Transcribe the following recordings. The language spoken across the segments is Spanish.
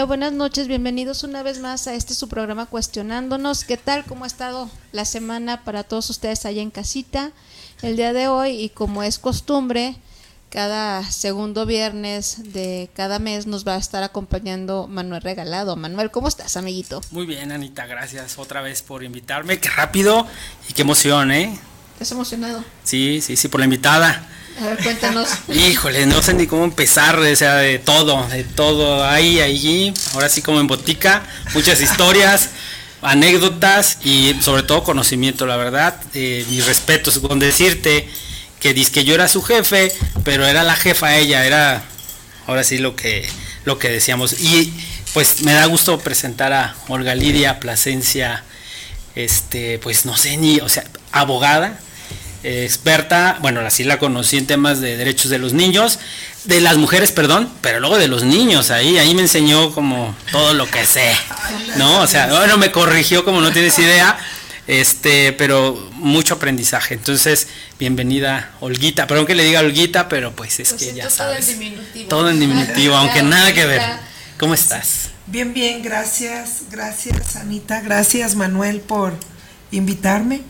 Hola, buenas noches, bienvenidos una vez más a este su programa Cuestionándonos. ¿Qué tal? ¿Cómo ha estado la semana para todos ustedes allá en casita? El día de hoy, y como es costumbre, cada segundo viernes de cada mes nos va a estar acompañando Manuel Regalado. Manuel, ¿cómo estás, amiguito? Muy bien, Anita, gracias otra vez por invitarme. Qué rápido y qué emoción, ¿eh? ¿Estás emocionado? Sí, sí, sí, por la invitada. A ver, cuéntanos. Híjole, no sé ni cómo empezar, o sea, de todo, de todo ahí, allí, ahora sí como en botica, muchas historias, anécdotas y sobre todo conocimiento, la verdad, eh, mis respetos, con decirte que que yo era su jefe, pero era la jefa ella, era ahora sí lo que, lo que decíamos. Y pues me da gusto presentar a Olga Lidia Plasencia, este, pues no sé ni, o sea, abogada, experta, bueno, así la conocí en temas de derechos de los niños, de las mujeres, perdón, pero luego de los niños, ahí, ahí me enseñó como todo lo que sé, ¿no? O sea, bueno, me corrigió como no tienes idea, este, pero mucho aprendizaje. Entonces, bienvenida, Olguita, perdón que le diga Olguita, pero pues es que ya sabes. Todo en diminutivo. Todo en diminutivo, aunque nada que ver. ¿Cómo estás? Bien, bien, gracias, gracias Anita, gracias Manuel por invitarme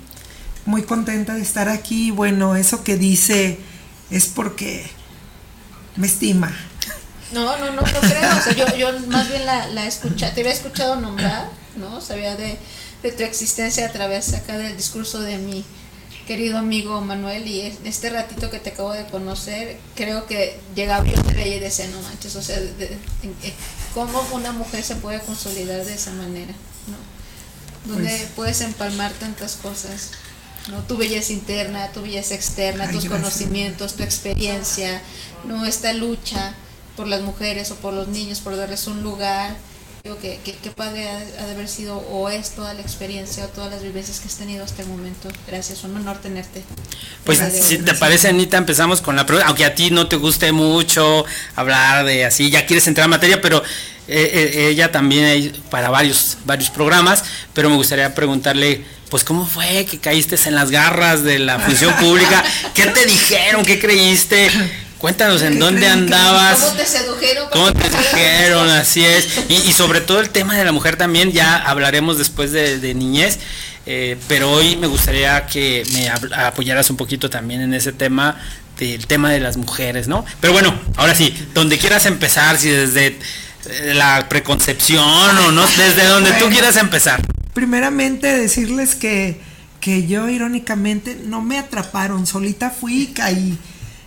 muy contenta de estar aquí. Bueno, eso que dice es porque me estima. No, no, no, no creo. O sea, yo, yo más bien la, la escucha, te había escuchado nombrar, ¿no? Sabía de, de, tu existencia a través acá del discurso de mi querido amigo Manuel y este ratito que te acabo de conocer, creo que llegaba yo te y decía, no manches, o sea, de, cómo una mujer se puede consolidar de esa manera, ¿no? Donde pues puedes empalmar tantas cosas. ¿No? Tu belleza interna, tu belleza externa, tus conocimientos, tu experiencia, ¿no? Esta lucha por las mujeres o por los niños, por darles un lugar. Creo que, que, padre ha, de haber sido o es toda la experiencia o todas las vivencias que has tenido hasta el momento. Gracias, un honor tenerte. Pues si te parece, Anita, empezamos con la pregunta, aunque a ti no te guste mucho hablar de así, ya quieres entrar en materia, pero eh, eh, ella también hay para varios, varios programas, pero me gustaría preguntarle pues ¿cómo fue que caíste en las garras de la función pública? ¿Qué te dijeron? ¿Qué creíste? Cuéntanos en dónde andabas. ¿Cómo te sedujeron? ¿Cómo te sedujeron? Así es. Y, sobre todo el tema de la mujer también, ya hablaremos después de, niñez, eh, pero hoy me gustaría que me apoyaras un poquito también en ese tema del tema de las mujeres, ¿no? Pero bueno, ahora sí, donde quieras empezar, si desde eh, la preconcepción o no, desde donde tú quieras empezar primeramente decirles que, que yo irónicamente no me atraparon, solita fui y caí.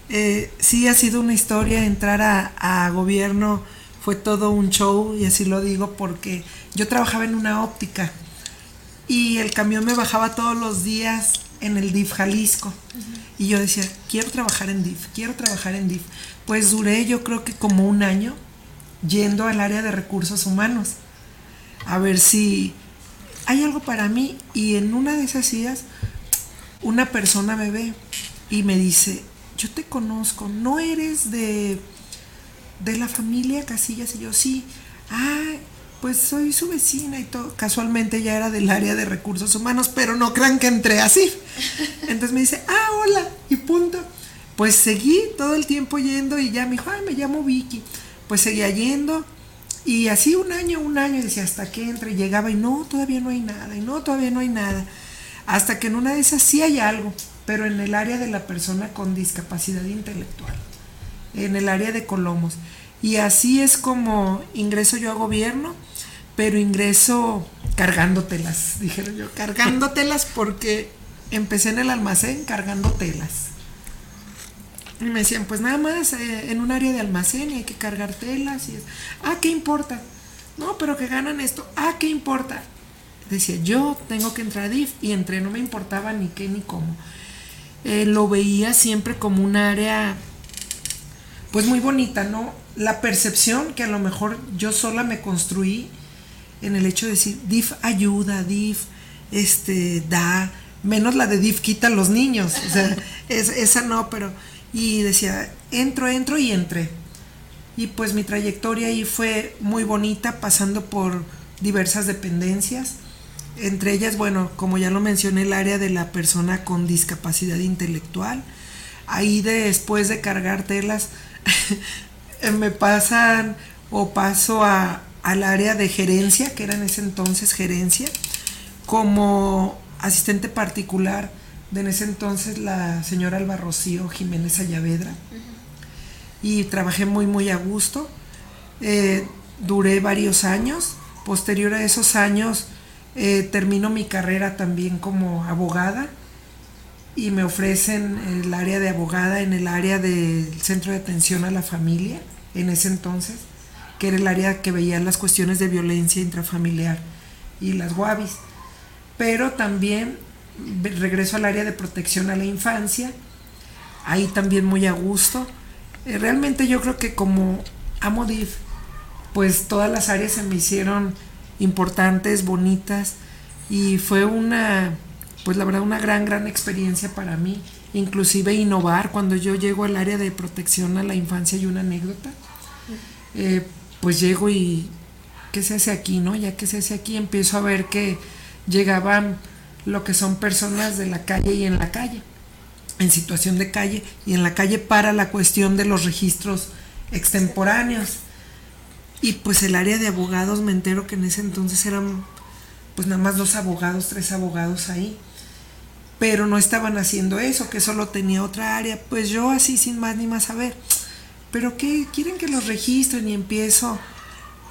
Eh, sí ha sido una historia, entrar a, gobierno fue todo un show y así lo digo porque yo trabajaba en una óptica y el camión me bajaba todos los días en el DIF Jalisco y yo decía, quiero trabajar en DIF, quiero trabajar en DIF. Pues duré yo creo que como un año yendo al área de recursos humanos a ver si hay algo para mí y en una de esas días una persona me ve y me dice, yo te conozco, no eres de, de la familia Casillas y yo sí, ah, pues soy su vecina y todo. Casualmente ya era del área de recursos humanos, pero no crean que entré así. Entonces me dice, ah, hola, y punto. Pues seguí todo el tiempo yendo y ya me dijo, ah, me llamo Vicky. Pues seguía yendo y así un año, un año, y decía, hasta que entre, llegaba y no, todavía no hay nada, y no, todavía no hay nada. Hasta que en una de esas sí hay algo, pero en el área de la persona con discapacidad intelectual, en el área de Colomos. Y así es como ingreso yo a gobierno, pero ingreso cargando telas, dijeron yo, cargando telas porque empecé en el almacén cargando telas. Y me decían, pues nada más eh, en un área de almacén y hay que cargar telas. Y es, ah, ¿qué importa? No, pero que ganan esto. Ah, ¿qué importa? Decía, yo tengo que entrar a DIF y entré, no me importaba ni qué ni cómo. Eh, lo veía siempre como un área, pues muy bonita, ¿no? la percepción que a lo mejor yo sola me construí en el hecho de decir, DIF ayuda, DIF este, da, menos la de DIF quita a los niños, o sea, es, esa no, pero, y decía, entro, entro y entré. Y pues mi trayectoria ahí fue muy bonita, pasando por diversas dependencias, entre ellas, bueno, como ya lo mencioné, el área de la persona con discapacidad intelectual. Ahí después de cargar telas, me pasan o paso a, al área de gerencia, que era en ese entonces gerencia, como asistente particular de en ese entonces la señora Alba Rocío Jiménez Ayavedra. Y trabajé muy, muy a gusto. Eh, duré varios años. Posterior a esos años, eh, termino mi carrera también como abogada y me ofrecen el área de abogada en el área del Centro de Atención a la Familia, en ese entonces, que era el área que veía las cuestiones de violencia intrafamiliar y las guavis. Pero también regreso al área de protección a la infancia, ahí también muy a gusto. Eh, realmente yo creo que como amo DIF, pues todas las áreas se me hicieron importantes, bonitas y fue una, pues la verdad, una gran, gran experiencia para mí. Inclusive innovar cuando yo llego al área de protección a la infancia y una anécdota, eh, pues llego y ¿qué se hace aquí, no? Ya que se hace aquí empiezo a ver que llegaban lo que son personas de la calle y en la calle, en situación de calle y en la calle para la cuestión de los registros extemporáneos. Y pues el área de abogados me entero que en ese entonces eran pues nada más dos abogados, tres abogados ahí. Pero no estaban haciendo eso, que solo tenía otra área. Pues yo así sin más ni más saber. Pero qué quieren que los registren y empiezo.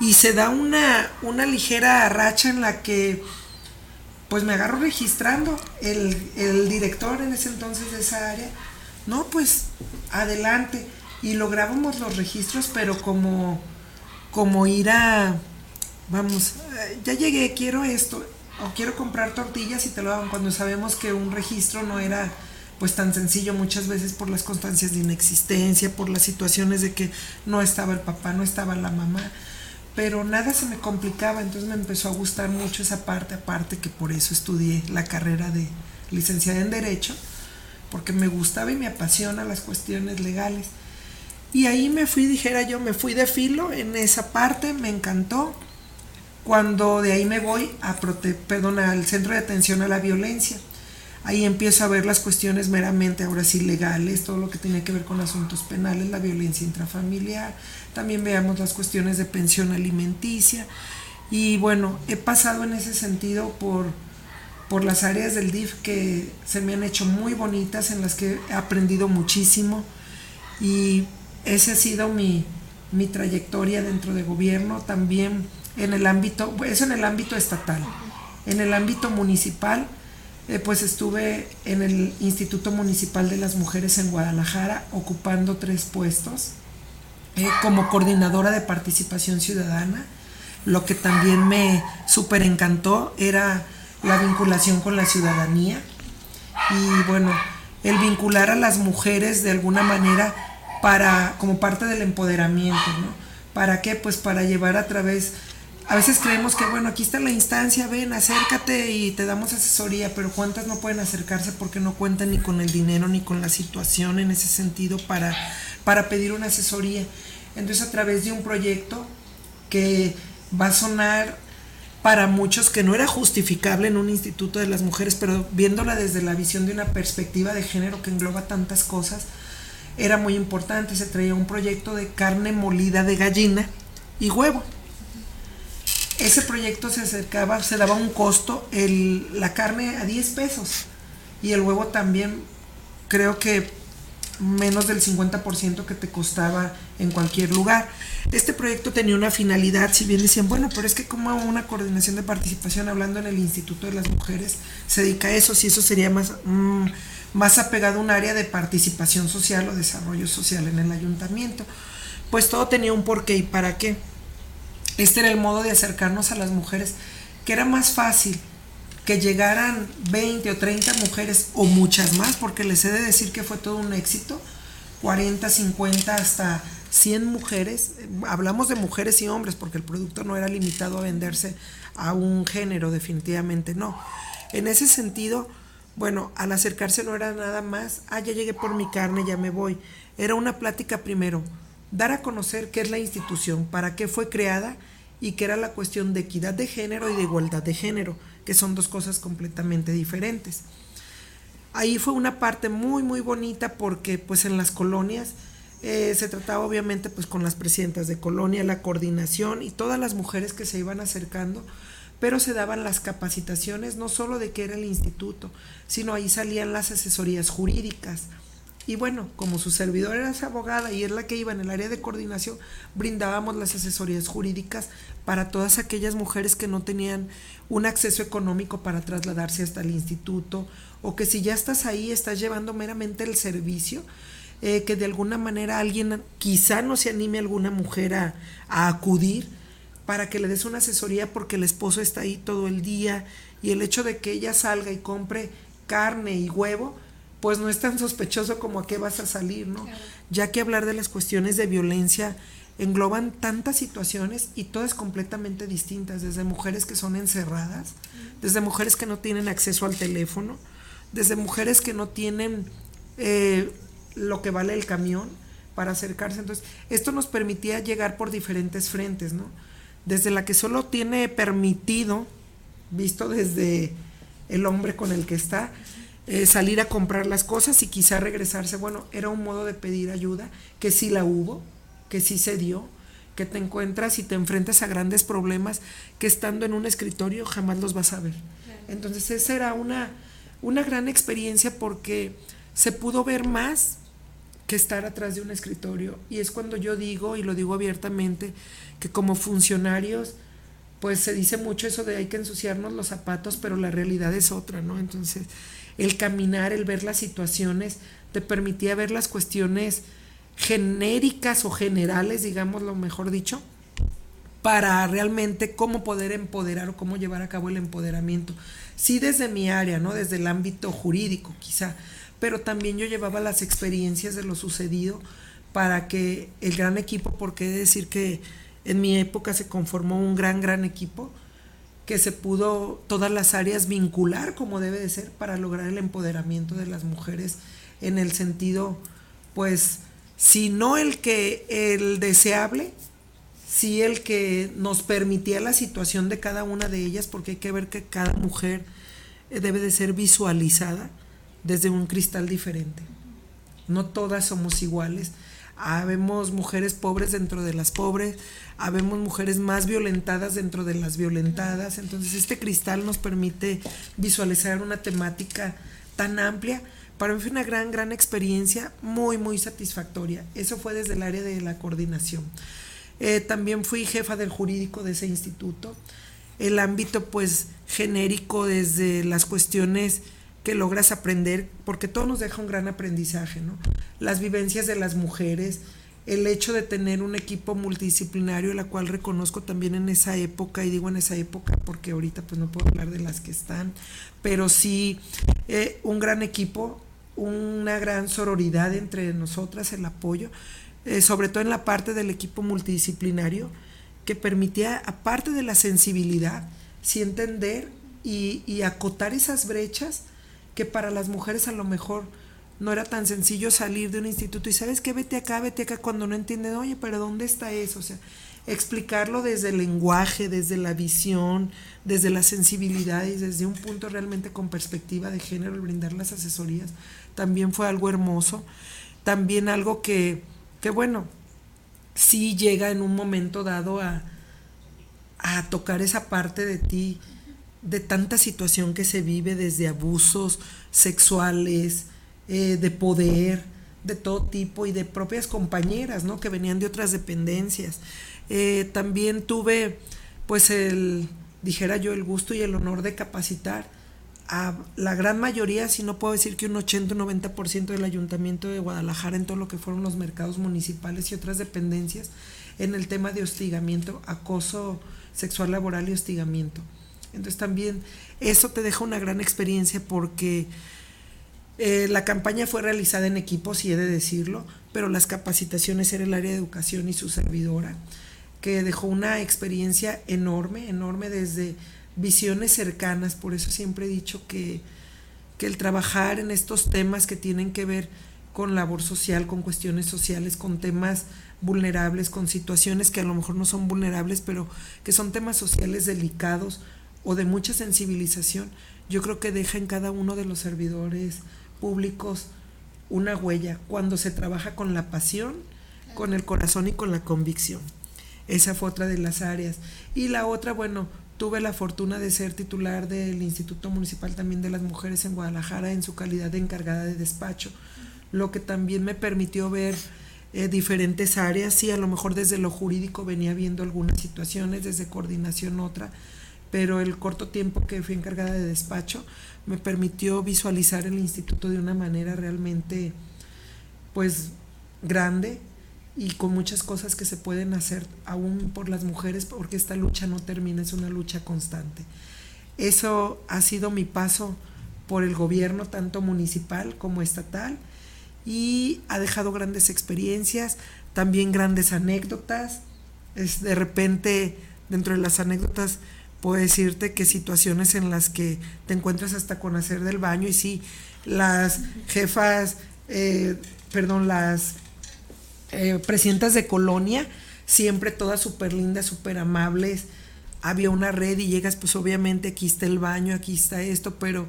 Y se da una, una ligera racha en la que pues me agarro registrando el, el director en ese entonces de esa área. No, pues adelante. Y lográbamos los registros, pero como como ir a, vamos, eh, ya llegué, quiero esto, o quiero comprar tortillas y te lo hagan cuando sabemos que un registro no era pues tan sencillo muchas veces por las constancias de inexistencia, por las situaciones de que no estaba el papá, no estaba la mamá, pero nada se me complicaba, entonces me empezó a gustar mucho esa parte, aparte que por eso estudié la carrera de licenciada en Derecho, porque me gustaba y me apasiona las cuestiones legales. Y ahí me fui, dijera yo, me fui de filo en esa parte, me encantó. Cuando de ahí me voy a perdón, al centro de atención a la violencia. Ahí empiezo a ver las cuestiones meramente ahora sí legales, todo lo que tiene que ver con asuntos penales, la violencia intrafamiliar. También veamos las cuestiones de pensión alimenticia. Y bueno, he pasado en ese sentido por, por las áreas del DIF que se me han hecho muy bonitas, en las que he aprendido muchísimo. Y esa ha sido mi, trayectoria dentro de gobierno, también en el ámbito, eso en el ámbito estatal. En el ámbito municipal, eh, pues estuve en el Instituto Municipal de las Mujeres en Guadalajara, ocupando tres puestos, eh, como coordinadora de participación ciudadana. Lo que también me súper encantó era la vinculación con la ciudadanía y bueno, el vincular a las mujeres de alguna manera para, como parte del empoderamiento, ¿no? ¿Para qué? Pues para llevar a través, a veces creemos que, bueno, aquí está la instancia, ven, acércate y te damos asesoría, pero ¿cuántas no pueden acercarse porque no cuentan ni con el dinero ni con la situación en ese sentido para, para pedir una asesoría? Entonces a través de un proyecto que va a sonar para muchos que no era justificable en un instituto de las mujeres, pero viéndola desde la visión de una perspectiva de género que engloba tantas cosas, era muy importante, se traía un proyecto de carne molida de gallina y huevo. Ese proyecto se acercaba, se daba un costo, el, la carne a 10 pesos y el huevo también creo que menos del 50% que te costaba en cualquier lugar. Este proyecto tenía una finalidad, si bien decían, bueno, pero es que como una coordinación de participación, hablando en el Instituto de las Mujeres, se dedica a eso, si eso sería más... Mm, más apegado a un área de participación social o desarrollo social en el ayuntamiento. Pues todo tenía un porqué y para qué. Este era el modo de acercarnos a las mujeres, que era más fácil que llegaran 20 o 30 mujeres o muchas más, porque les he de decir que fue todo un éxito, 40, 50, hasta 100 mujeres. Hablamos de mujeres y hombres porque el producto no era limitado a venderse a un género, definitivamente no. En ese sentido, bueno, al acercarse no era nada más, ah, ya llegué por mi carne, ya me voy. Era una plática primero, dar a conocer qué es la institución, para qué fue creada y que era la cuestión de equidad de género y de igualdad de género, que son dos cosas completamente diferentes. Ahí fue una parte muy, muy bonita porque pues en las colonias eh, se trataba obviamente pues con las presidentas de colonia, la coordinación y todas las mujeres que se iban acercando, pero se daban las capacitaciones no solo de qué era el instituto, sino ahí salían las asesorías jurídicas. Y bueno, como su servidor era abogada y es la que iba en el área de coordinación, brindábamos las asesorías jurídicas para todas aquellas mujeres que no tenían un acceso económico para trasladarse hasta el instituto o que si ya estás ahí estás llevando meramente el servicio, eh, que de alguna manera alguien quizá no se anime alguna mujer a, a acudir para que le des una asesoría porque el esposo está ahí todo el día y el hecho de que ella salga y compre carne y huevo, pues no es tan sospechoso como a qué vas a salir, ¿no? Ya que hablar de las cuestiones de violencia engloban tantas situaciones y todas completamente distintas, desde mujeres que son encerradas, desde mujeres que no tienen acceso al teléfono, desde mujeres que no tienen eh, lo que vale el camión para acercarse. Entonces, esto nos permitía llegar por diferentes frentes, ¿no? Desde la que solo tiene permitido, visto desde el hombre con el que está, eh, salir a comprar las cosas y quizá regresarse. Bueno, era un modo de pedir ayuda, que sí la hubo, que sí se dio, que te encuentras y te enfrentas a grandes problemas que estando en un escritorio jamás los vas a ver. Entonces, esa era una, una gran experiencia porque se pudo ver más que estar atrás de un escritorio. Y es cuando yo digo, y lo digo abiertamente, que como funcionarios, pues se dice mucho eso de hay que ensuciarnos los zapatos, pero la realidad es otra, ¿no? Entonces, el caminar, el ver las situaciones, te permitía ver las cuestiones genéricas o generales, digamos lo mejor dicho, para realmente cómo poder empoderar o cómo llevar a cabo el empoderamiento. Sí desde mi área, ¿no? Desde el ámbito jurídico, quizá, pero también yo llevaba las experiencias de lo sucedido para que el gran equipo, porque he de decir que en mi época se conformó un gran, gran equipo, que se pudo todas las áreas vincular como debe de ser para lograr el empoderamiento de las mujeres en el sentido, pues, si no el que el deseable, si el que nos permitía la situación de cada una de ellas, porque hay que ver que cada mujer debe de ser visualizada desde un cristal diferente. No todas somos iguales. Habemos mujeres pobres dentro de las pobres, habemos mujeres más violentadas dentro de las violentadas. Entonces este cristal nos permite visualizar una temática tan amplia. Para mí fue una gran, gran experiencia, muy, muy satisfactoria. Eso fue desde el área de la coordinación. Eh, también fui jefa del jurídico de ese instituto. El ámbito, pues, genérico desde las cuestiones que logras aprender, porque todo nos deja un gran aprendizaje, ¿no? Las vivencias de las mujeres, el hecho de tener un equipo multidisciplinario, la cual reconozco también en esa época, y digo en esa época porque ahorita pues no puedo hablar de las que están, pero sí eh, un gran equipo, una gran sororidad entre nosotras, el apoyo, eh, sobre todo en la parte del equipo multidisciplinario, que permitía, aparte de la sensibilidad, sí entender y, y acotar esas brechas que para las mujeres a lo mejor no era tan sencillo salir de un instituto y sabes que vete acá, vete acá cuando no entienden, oye, pero ¿dónde está eso? O sea, explicarlo desde el lenguaje, desde la visión, desde la sensibilidad y desde un punto realmente con perspectiva de género, brindar las asesorías, también fue algo hermoso. También algo que, que bueno, sí llega en un momento dado a, a tocar esa parte de ti de tanta situación que se vive desde abusos sexuales, eh, de poder, de todo tipo y de propias compañeras, ¿no? Que venían de otras dependencias. Eh, también tuve, pues, el, dijera yo, el gusto y el honor de capacitar a la gran mayoría, si no puedo decir que un 80 o 90% del ayuntamiento de Guadalajara en todo lo que fueron los mercados municipales y otras dependencias en el tema de hostigamiento, acoso sexual laboral y hostigamiento. Entonces también eso te deja una gran experiencia porque Eh, la campaña fue realizada en equipos, y he de decirlo, pero las capacitaciones era el área de educación y su servidora, que dejó una experiencia enorme, enorme desde visiones cercanas, por eso siempre he dicho que, que el trabajar en estos temas que tienen que ver con labor social, con cuestiones sociales, con temas vulnerables, con situaciones que a lo mejor no son vulnerables, pero que son temas sociales delicados o de mucha sensibilización, yo creo que deja en cada uno de los servidores públicos una huella cuando se trabaja con la pasión, con el corazón y con la convicción. Esa fue otra de las áreas. Y la otra, bueno, tuve la fortuna de ser titular del Instituto Municipal también de las Mujeres en Guadalajara en su calidad de encargada de despacho, lo que también me permitió ver eh, diferentes áreas. Sí, a lo mejor desde lo jurídico venía viendo algunas situaciones, desde coordinación otra, pero el corto tiempo que fui encargada de despacho me permitió visualizar el instituto de una manera realmente pues grande y con muchas cosas que se pueden hacer aún por las mujeres porque esta lucha no termina, es una lucha constante. Eso ha sido mi paso por el gobierno tanto municipal como estatal y ha dejado grandes experiencias, también grandes anécdotas. Es de repente dentro de las anécdotas puedo decirte que situaciones en las que te encuentras hasta con hacer del baño y sí, las jefas, eh, perdón, las eh, presidentas de colonia, siempre todas súper lindas, súper amables. Había una red y llegas, pues obviamente aquí está el baño, aquí está esto, pero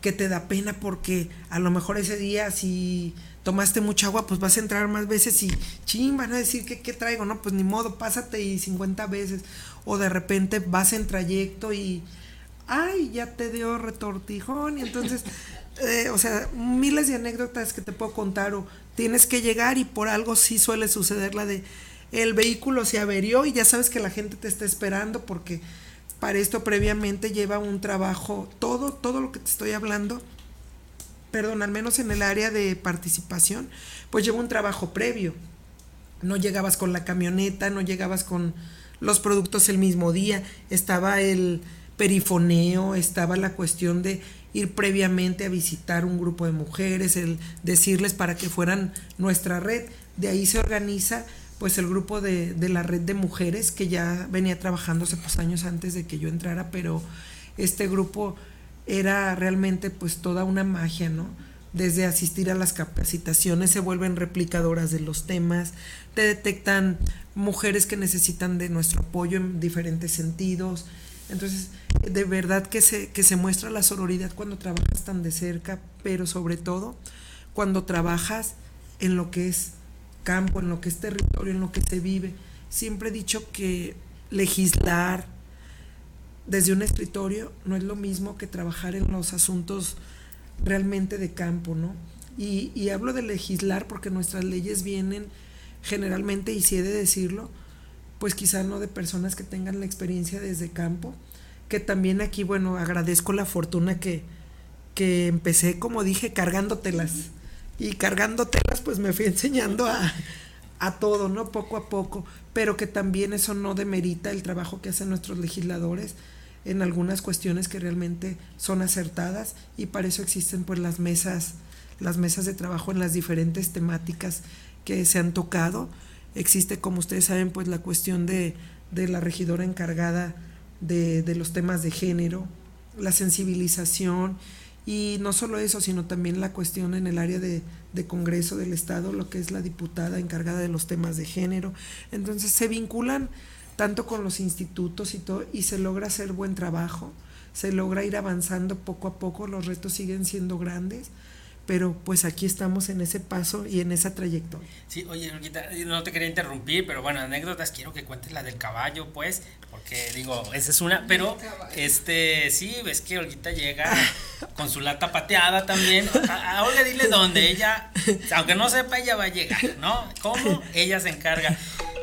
que te da pena porque a lo mejor ese día si tomaste mucha agua, pues vas a entrar más veces y ching, van a decir que qué traigo, no, pues ni modo, pásate y 50 veces o de repente vas en trayecto y, ay, ya te dio retortijón y entonces, eh, o sea, miles de anécdotas que te puedo contar o tienes que llegar y por algo sí suele suceder la de el vehículo se averió y ya sabes que la gente te está esperando porque para esto previamente lleva un trabajo, todo, todo lo que te estoy hablando, perdón, al menos en el área de participación, pues lleva un trabajo previo. No llegabas con la camioneta, no llegabas con los productos el mismo día, estaba el perifoneo, estaba la cuestión de ir previamente a visitar un grupo de mujeres, el decirles para que fueran nuestra red. De ahí se organiza pues el grupo de, de la red de mujeres que ya venía trabajándose pues años antes de que yo entrara, pero este grupo era realmente pues toda una magia, ¿no? Desde asistir a las capacitaciones se vuelven replicadoras de los temas, te detectan mujeres que necesitan de nuestro apoyo en diferentes sentidos. Entonces, de verdad que se, que se muestra la sororidad cuando trabajas tan de cerca, pero sobre todo cuando trabajas en lo que es campo, en lo que es territorio, en lo que se vive. Siempre he dicho que legislar desde un escritorio no es lo mismo que trabajar en los asuntos realmente de campo, ¿no? Y, y hablo de legislar porque nuestras leyes vienen generalmente, y si he de decirlo, pues quizá no de personas que tengan la experiencia desde campo, que también aquí, bueno, agradezco la fortuna que, que empecé, como dije, cargándotelas. Y cargándotelas, pues me fui enseñando a, a todo, ¿no? Poco a poco, pero que también eso no demerita el trabajo que hacen nuestros legisladores en algunas cuestiones que realmente son acertadas y para eso existen pues las mesas, las mesas de trabajo en las diferentes temáticas que se han tocado. Existe, como ustedes saben, pues la cuestión de, la regidora encargada de, los temas de género, la sensibilización y no solo eso, sino también la cuestión en el área de, de, Congreso del Estado, lo que es la diputada encargada de los temas de género. Entonces se vinculan tanto con los institutos y todo, y se logra hacer buen trabajo, se logra ir avanzando poco a poco, los retos siguen siendo grandes, pero pues aquí estamos en ese paso y en esa trayectoria. Sí, oye, no te quería interrumpir, pero bueno, anécdotas, quiero que cuentes la del caballo, pues, porque digo, esa es una, pero este, sí, ves que Olguita llega con su lata pateada también. A, Olga dile dónde ella, aunque no sepa, ella va a llegar, ¿no? ¿Cómo? Ella se encarga.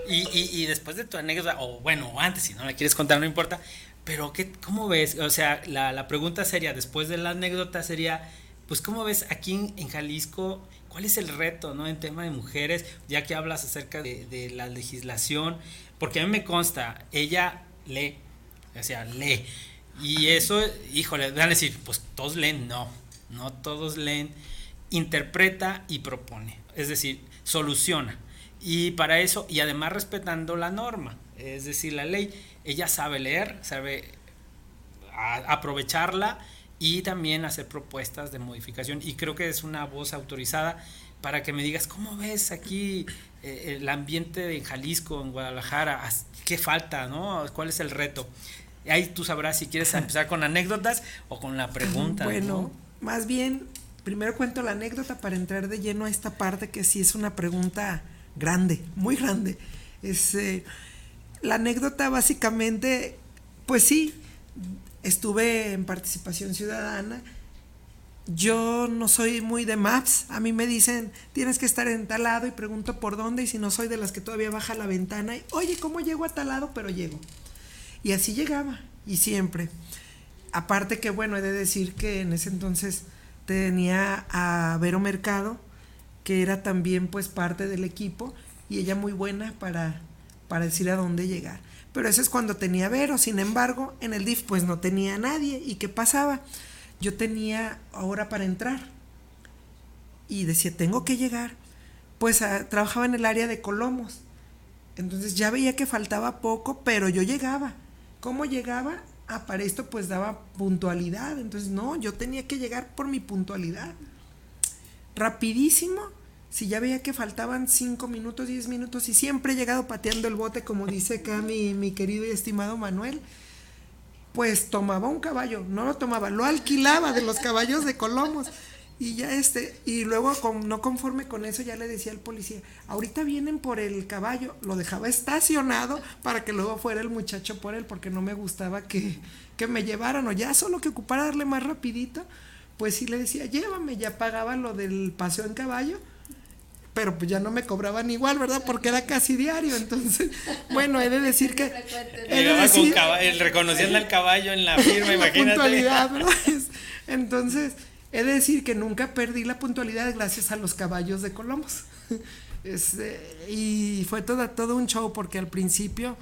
Y, y, y después de tu anécdota, o bueno, antes, si no la quieres contar, no importa, pero ¿qué, ¿cómo ves? O sea, la, la pregunta sería, después de la anécdota sería pues ¿cómo ves aquí en, Jalisco? ¿Cuál es el reto ¿no? en tema de mujeres? Ya que hablas acerca de, la legislación, porque a mí me consta, ella lee, o sea, lee. Y eso, híjole, van a decir, pues todos leen, no, no todos leen. interpreta y propone, es decir, soluciona. Y para eso, y además respetando la norma, es decir, la ley, ella sabe leer, sabe aprovecharla y también hacer propuestas de modificación. Y creo que es una voz autorizada para que me digas, ¿cómo ves aquí eh, el ambiente de Jalisco, en Guadalajara? ¿Qué falta? ¿no? ¿Cuál es el reto? Ahí tú sabrás si quieres empezar con anécdotas o con la pregunta. Bueno, más bien, primero cuento la anécdota para entrar de lleno a esta parte que sí es una pregunta grande, muy grande. Es, eh, la anécdota básicamente, pues sí, estuve en participación ciudadana. Yo no soy muy de maps. A mí me dicen, tienes que estar en tal lado y pregunto por dónde. Y si no soy de las que todavía baja la ventana y, oye, ¿cómo llego a tal lado? Pero llego. Y así llegaba. Y siempre. Aparte que, bueno, he de decir que en ese entonces tenía a Vero Mercado, que era también pues parte del equipo. Y ella muy buena para, para decir a dónde llegar. Pero eso es cuando tenía Vero. Sin embargo, en el DIF pues no tenía nadie. ¿Y qué pasaba? Yo tenía hora para entrar. Y decía, tengo que llegar. Pues ah, trabajaba en el área de Colomos. Entonces ya veía que faltaba poco, pero yo llegaba. ¿Cómo llegaba? Ah, para esto pues daba puntualidad. Entonces no, yo tenía que llegar por mi puntualidad. Rapidísimo si ya veía que faltaban 5 minutos, 10 minutos y siempre he llegado pateando el bote, como dice acá mi, mi querido y estimado Manuel, pues tomaba un caballo, no lo tomaba, lo alquilaba de los caballos de Colomos. Y ya este, y luego no conforme con eso ya le decía al policía, ahorita vienen por el caballo, lo dejaba estacionado para que luego fuera el muchacho por él, porque no me gustaba que, que me llevaran, o ya solo que ocupara darle más rapidito, pues sí le decía, llévame, ya pagaba lo del paseo en caballo, pero pues ya no me cobraban igual, ¿verdad? Porque era casi diario, entonces, bueno, he de decir que... He de decir, el reconociendo al caballo en la firma, imagínate. Puntualidad, ¿verdad? Entonces, he de decir que nunca perdí la puntualidad gracias a los caballos de Colomos. Este, y fue todo, todo un show porque al principio,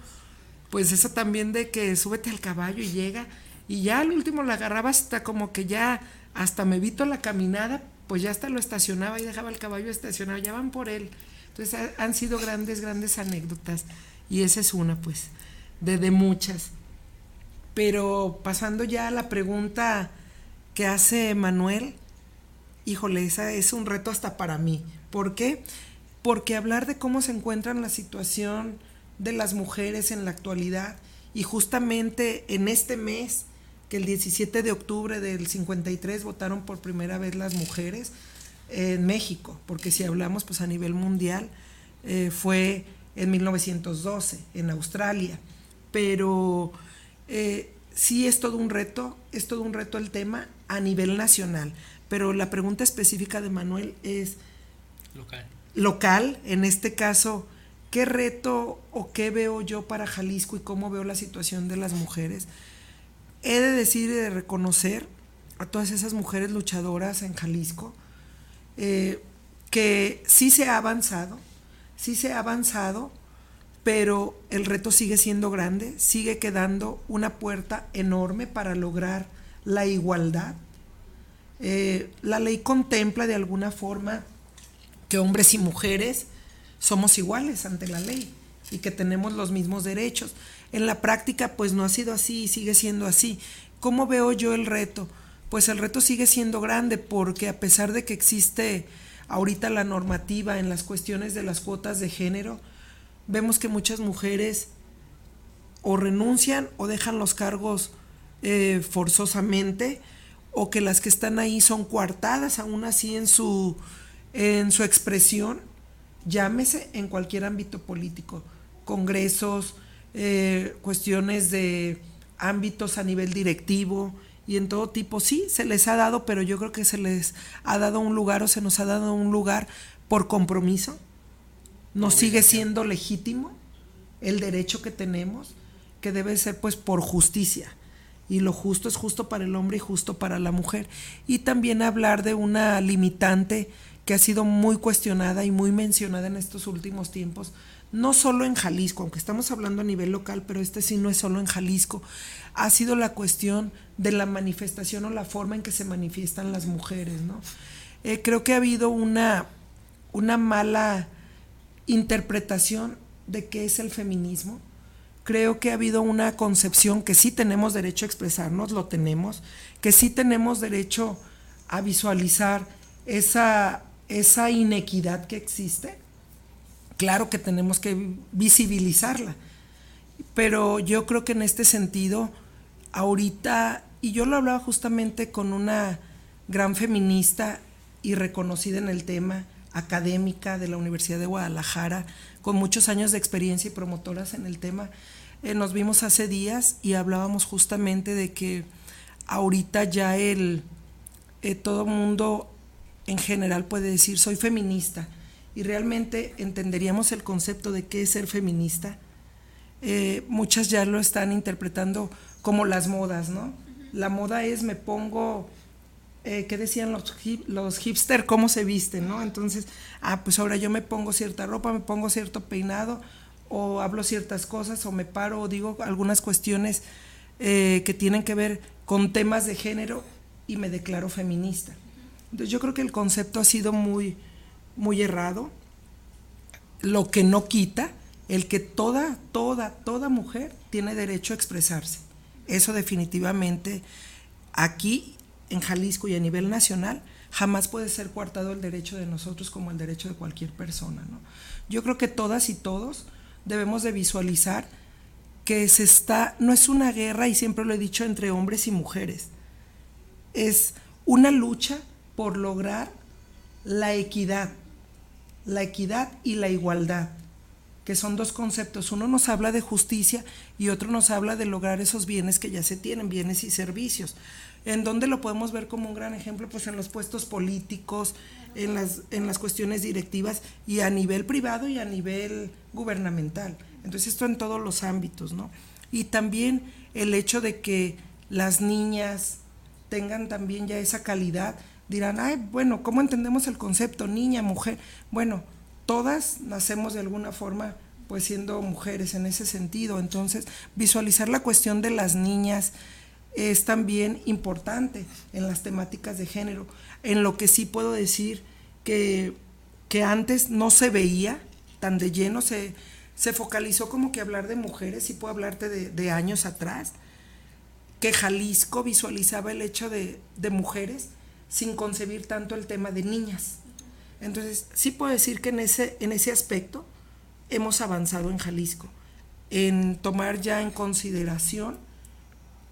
pues eso también de que súbete al caballo y llega, y ya al último la agarraba hasta como que ya, hasta me evito la caminada, pues ya hasta lo estacionaba y dejaba el caballo estacionado, ya van por él. Entonces han sido grandes, grandes anécdotas y esa es una, pues, de, muchas. Pero pasando ya a la pregunta que hace Manuel, híjole, esa es un reto hasta para mí. ¿Por qué? Porque hablar de cómo se encuentra la situación de las mujeres en la actualidad y justamente en este mes que el 17 de octubre del 53 votaron por primera vez las mujeres en México, porque si hablamos pues a nivel mundial eh, fue en 1912 en Australia, pero eh, sí es todo un reto, es todo un reto el tema a nivel nacional, pero la pregunta específica de Manuel es local. Local, en este caso, ¿qué reto o qué veo yo para Jalisco y cómo veo la situación de las mujeres? He de decir y de reconocer a todas esas mujeres luchadoras en Jalisco eh, que sí se ha avanzado, sí se ha avanzado, pero el reto sigue siendo grande, sigue quedando una puerta enorme para lograr la igualdad. Eh, la ley contempla de alguna forma que hombres y mujeres somos iguales ante la ley y que tenemos los mismos derechos. En la práctica pues no ha sido así y sigue siendo así. ¿Cómo veo yo el reto? Pues el reto sigue siendo grande porque a pesar de que existe ahorita la normativa en las cuestiones de las cuotas de género, vemos que muchas mujeres o renuncian o dejan los cargos eh, forzosamente o que las que están ahí son coartadas aún así en su, en su expresión, llámese en cualquier ámbito político congresos, eh, cuestiones de ámbitos a nivel directivo y en todo tipo. Sí, se les ha dado, pero yo creo que se les ha dado un lugar o se nos ha dado un lugar por compromiso. Nos sigue siendo legítimo el derecho que tenemos, que debe ser pues por justicia. Y lo justo es justo para el hombre y justo para la mujer. Y también hablar de una limitante que ha sido muy cuestionada y muy mencionada en estos últimos tiempos, no solo en Jalisco, aunque estamos hablando a nivel local, pero este sí no es solo en Jalisco, ha sido la cuestión de la manifestación o la forma en que se manifiestan las mujeres, ¿no? Eh, creo que ha habido una, una mala interpretación de qué es el feminismo. Creo que ha habido una concepción que sí tenemos derecho a expresarnos, lo tenemos, que sí tenemos derecho a visualizar esa, esa inequidad que existe. Claro que tenemos que visibilizarla, pero yo creo que en este sentido, ahorita, y yo lo hablaba justamente con una gran feminista y reconocida en el tema, académica de la Universidad de Guadalajara, con muchos años de experiencia y promotoras en el tema. Eh, nos vimos hace días y hablábamos justamente de que ahorita ya el eh, todo mundo en general puede decir soy feminista y realmente entenderíamos el concepto de qué es ser feminista. Eh, muchas ya lo están interpretando como las modas, ¿no? La moda es me pongo eh, ¿qué decían los, hip, los hipster? ¿Cómo se visten? ¿no? Entonces, ah, pues ahora yo me pongo cierta ropa, me pongo cierto peinado, o hablo ciertas cosas, o me paro, o digo algunas cuestiones eh, que tienen que ver con temas de género y me declaro feminista. Entonces, yo creo que el concepto ha sido muy, muy errado, lo que no quita el que toda, toda, toda mujer tiene derecho a expresarse. Eso definitivamente aquí en Jalisco y a nivel nacional, jamás puede ser coartado el derecho de nosotros como el derecho de cualquier persona. Yo creo que todas y todos debemos de visualizar que se está, no es una guerra, y siempre lo he dicho, entre hombres y mujeres, es una lucha por lograr la equidad, la equidad y la igualdad, que son dos conceptos. Uno nos habla de justicia y otro nos habla de lograr esos bienes que ya se tienen, bienes y servicios. ¿En dónde lo podemos ver como un gran ejemplo? Pues en los puestos políticos, en las, en las cuestiones directivas y a nivel privado y a nivel gubernamental. Entonces esto en todos los ámbitos, ¿no? Y también el hecho de que las niñas tengan también ya esa calidad, dirán, ay, bueno, ¿cómo entendemos el concepto niña, mujer? Bueno, todas nacemos de alguna forma pues siendo mujeres en ese sentido, entonces visualizar la cuestión de las niñas, es también importante en las temáticas de género. En lo que sí puedo decir que, que antes no se veía tan de lleno, se, se focalizó como que hablar de mujeres, y puedo hablarte de, años atrás, que Jalisco visualizaba el hecho de, de mujeres sin concebir tanto el tema de niñas. Entonces, sí puedo decir que en ese, en ese aspecto hemos avanzado en Jalisco, en tomar ya en consideración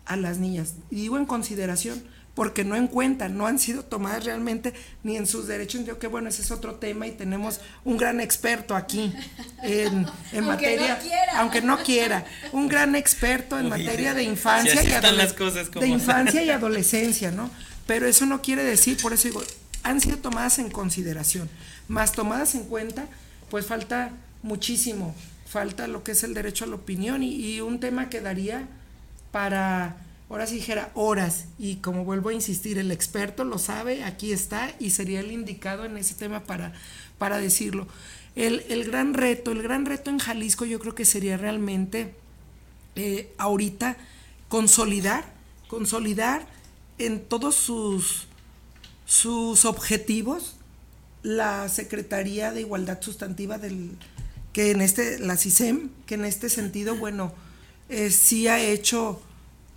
a las niñas. Y digo en consideración porque no en cuenta, no han sido tomadas realmente ni en sus derechos. Yo que bueno, ese es otro tema y tenemos un gran experto aquí en, materia, aunque no quiera, un gran experto en materia de infancia, y, de infancia y adolescencia, ¿no? Pero eso no quiere decir, por eso digo, han sido tomadas en consideración, más tomadas en cuenta, pues falta muchísimo, falta lo que es el derecho a la opinión y, un tema que daría para, ahora sí dijera, horas. Y como vuelvo a insistir, el experto lo sabe, aquí está y sería el indicado en ese tema para, para decirlo. El, gran reto, el gran reto en Jalisco yo creo que sería realmente eh, ahorita consolidar, consolidar en todos sus, sus objetivos la Secretaría de Igualdad Sustantiva del que en este la CISEM, que en este sentido, bueno, eh, sí ha hecho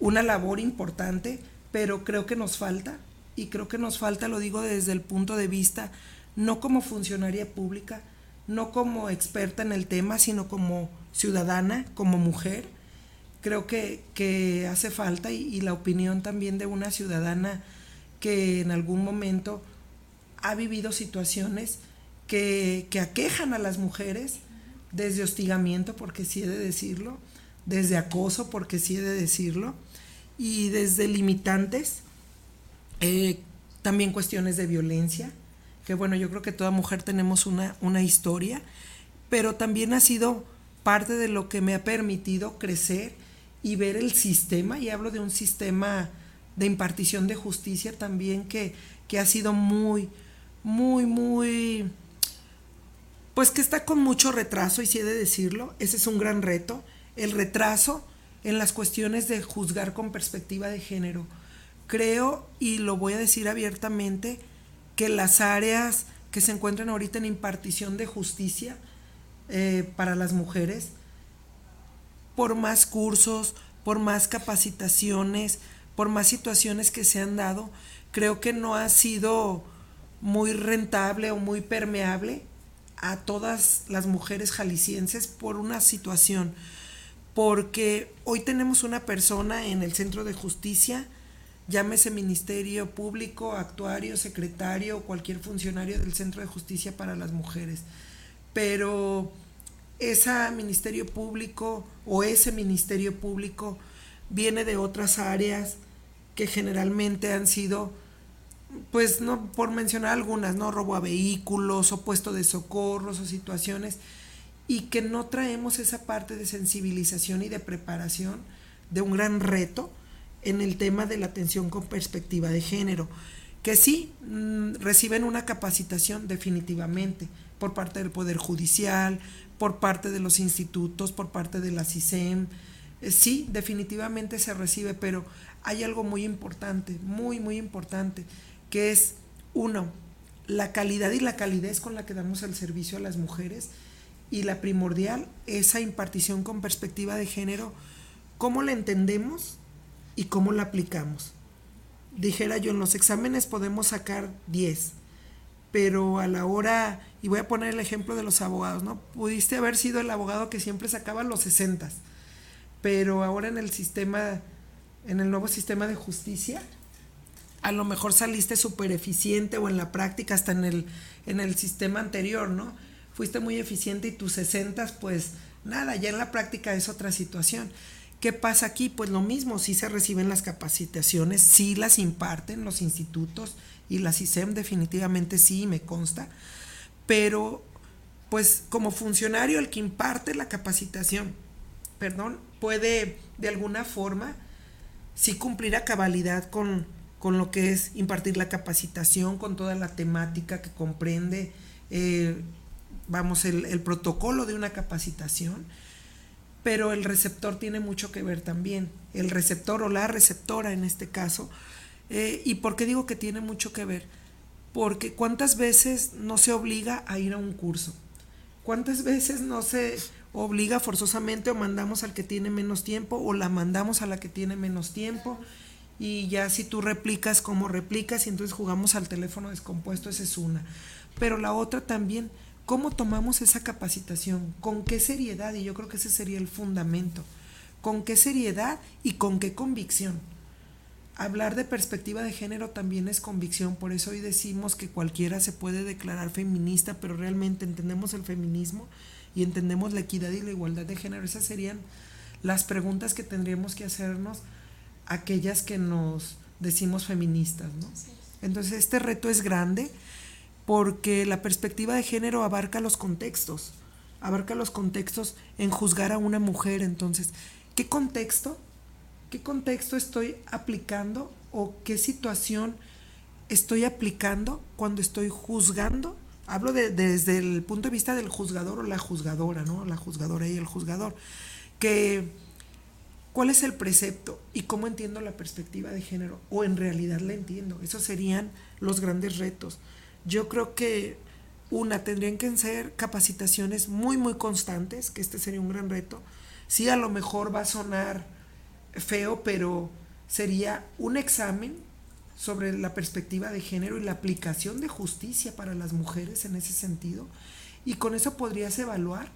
una labor importante, pero creo que nos falta, y creo que nos falta, lo digo desde el punto de vista, no como funcionaria pública, no como experta en el tema, sino como ciudadana, como mujer. Creo que, hace falta y, la opinión también de una ciudadana que en algún momento ha vivido situaciones que, que aquejan a las mujeres desde hostigamiento, porque sí he de decirlo, desde acoso, porque sí he de decirlo, y desde limitantes, eh, también cuestiones de violencia, que bueno, yo creo que toda mujer tenemos una, una historia, pero también ha sido parte de lo que me ha permitido crecer y ver el sistema, y hablo de un sistema de impartición de justicia también que, que ha sido muy, muy, muy, pues que está con mucho retraso, y si he de decirlo, ese es un gran reto, el retraso en las cuestiones de juzgar con perspectiva de género. Creo, y lo voy a decir abiertamente, que las áreas que se encuentran ahorita en impartición de justicia eh, para las mujeres, por más cursos, por más capacitaciones, por más situaciones que se han dado, creo que no ha sido muy rentable o muy permeable a todas las mujeres jaliscienses por una situación, porque hoy tenemos una persona en el centro de justicia, llámese Ministerio Público, actuario, secretario cualquier funcionario del Centro de Justicia para las Mujeres, pero ese Ministerio Público o ese Ministerio Público viene de otras áreas que generalmente han sido, pues no por mencionar algunas, ¿no? Robo a vehículos o puesto de socorros o situaciones, y que no traemos esa parte de sensibilización y de preparación de un gran reto en el tema de la atención con perspectiva de género, que sí mm, reciben una capacitación definitivamente por parte del Poder Judicial, por parte de los institutos, por parte de la CISEM, eh, sí, definitivamente se recibe, pero hay algo muy importante, muy, muy importante, que es, uno, la calidad y la calidez con la que damos el servicio a las mujeres y la primordial, esa impartición con perspectiva de género, cómo la entendemos y cómo la aplicamos. Dijera yo, en los exámenes podemos sacar 10, pero a la hora, y voy a poner el ejemplo de los abogados, ¿no? Pudiste haber sido el abogado que siempre sacaba los 60 pero ahora en el sistema, en el nuevo sistema de justicia, a lo mejor saliste súper eficiente o en la práctica, hasta en el, en el sistema anterior, ¿no? Fuiste muy eficiente y tus 60, pues nada, ya en la práctica es otra situación. ¿Qué pasa aquí? Pues lo mismo, sí se reciben las capacitaciones, sí las imparten los institutos y la CISEM definitivamente sí, me consta, pero pues como funcionario el que imparte la capacitación perdón, puede de alguna forma sí cumplir a cabalidad con, con lo que es impartir la capacitación, con toda la temática que comprende, eh, vamos, el, el, protocolo de una capacitación, pero el receptor tiene mucho que ver también, el receptor o la receptora en este caso. Eh, ¿Y por qué digo que tiene mucho que ver? Porque cuántas veces no se obliga a ir a un curso, cuántas veces no se obliga forzosamente o mandamos al que tiene menos tiempo o la mandamos a la que tiene menos tiempo y ya si tú replicas como replicas y entonces jugamos al teléfono descompuesto, esa es una. Pero la otra también, ¿cómo tomamos esa capacitación? ¿Con qué seriedad? Y yo creo que ese sería el fundamento. ¿Con qué seriedad y con qué convicción? Hablar de perspectiva de género también es convicción, por eso hoy decimos que cualquiera se puede declarar feminista, pero realmente entendemos el feminismo y entendemos la equidad y la igualdad de género, esas serían las preguntas que tendríamos que hacernos aquellas que nos decimos feministas, ¿no? Entonces este reto es grande porque la perspectiva de género abarca los contextos, abarca los contextos en juzgar a una mujer, entonces, ¿qué contexto? ¿Qué contexto estoy aplicando o qué situación estoy aplicando cuando estoy juzgando Hablo de, desde el punto de vista del juzgador o la juzgadora, ¿no? La juzgadora y el juzgador. Que, ¿Cuál es el precepto y cómo entiendo la perspectiva de género? O en realidad la entiendo. Esos serían los grandes retos. Yo creo que, una, tendrían que ser capacitaciones muy, muy constantes, que este sería un gran reto. Sí, a lo mejor va a sonar feo, pero sería un examen sobre la perspectiva de género y la aplicación de justicia para las mujeres en ese sentido. Y con eso podrías evaluar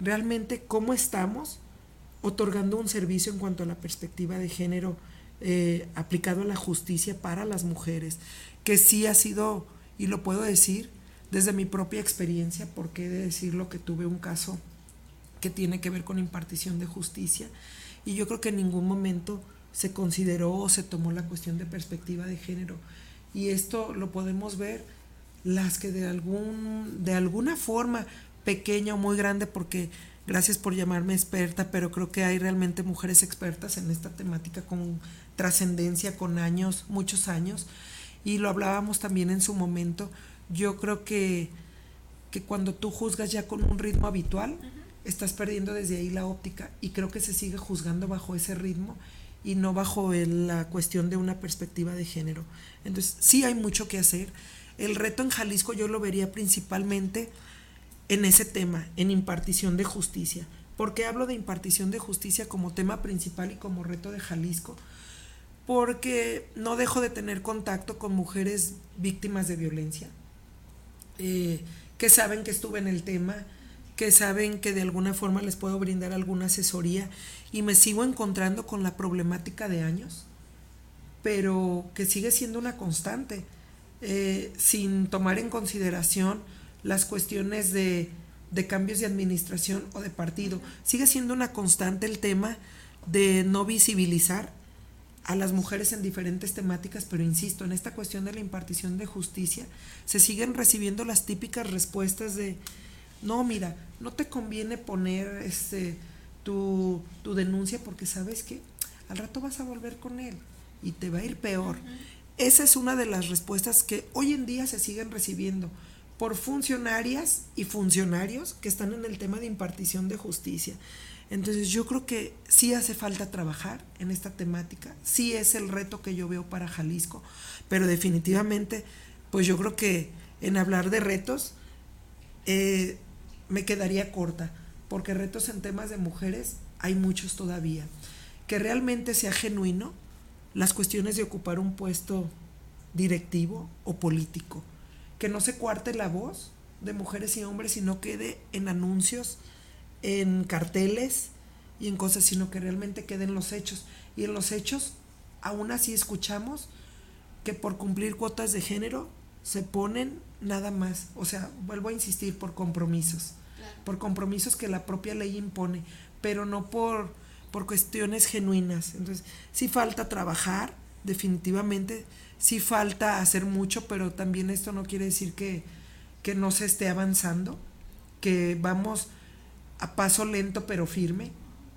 realmente cómo estamos otorgando un servicio en cuanto a la perspectiva de género eh, aplicado a la justicia para las mujeres, que sí ha sido, y lo puedo decir desde mi propia experiencia, porque he de decirlo que tuve un caso que tiene que ver con impartición de justicia, y yo creo que en ningún momento se consideró o se tomó la cuestión de perspectiva de género. Y esto lo podemos ver las que de, algún, de alguna forma, pequeña o muy grande, porque gracias por llamarme experta, pero creo que hay realmente mujeres expertas en esta temática con trascendencia, con años, muchos años, y lo hablábamos también en su momento. Yo creo que, que cuando tú juzgas ya con un ritmo habitual, estás perdiendo desde ahí la óptica, y creo que se sigue juzgando bajo ese ritmo y no bajo la cuestión de una perspectiva de género. Entonces, sí hay mucho que hacer. El reto en Jalisco yo lo vería principalmente en ese tema, en impartición de justicia. ¿Por qué hablo de impartición de justicia como tema principal y como reto de Jalisco? Porque no dejo de tener contacto con mujeres víctimas de violencia, eh, que saben que estuve en el tema, que saben que de alguna forma les puedo brindar alguna asesoría y me sigo encontrando con la problemática de años, pero que sigue siendo una constante, eh, sin tomar en consideración las cuestiones de, de cambios de administración o de partido. Sigue siendo una constante el tema de no visibilizar a las mujeres en diferentes temáticas, pero insisto, en esta cuestión de la impartición de justicia, se siguen recibiendo las típicas respuestas de no, mira, no te conviene poner este, tu, denuncia porque sabes que al rato vas a volver con él y te va a ir peor. Esa es una de las respuestas que hoy en día se siguen recibiendo por funcionarias y funcionarios que están en el tema de impartición de justicia. Entonces yo creo que sí hace falta trabajar en esta temática, sí es el reto que yo veo para Jalisco, pero definitivamente, pues yo creo que en hablar de retos, eh, me quedaría corta, porque retos en temas de mujeres hay muchos todavía. Que realmente sea genuino las cuestiones de ocupar un puesto directivo o político. Que no se cuarte la voz de mujeres y hombres y no quede en anuncios, en carteles y en cosas, sino que realmente queden los hechos. Y en los hechos, aún así escuchamos que por cumplir cuotas de género se ponen nada más, o sea, vuelvo a insistir, por compromisos, por compromisos que la propia ley impone, pero no por, por cuestiones genuinas. Entonces, sí falta trabajar, definitivamente, sí falta hacer mucho, pero también esto no quiere decir que, que no se esté avanzando, que vamos a paso lento pero firme,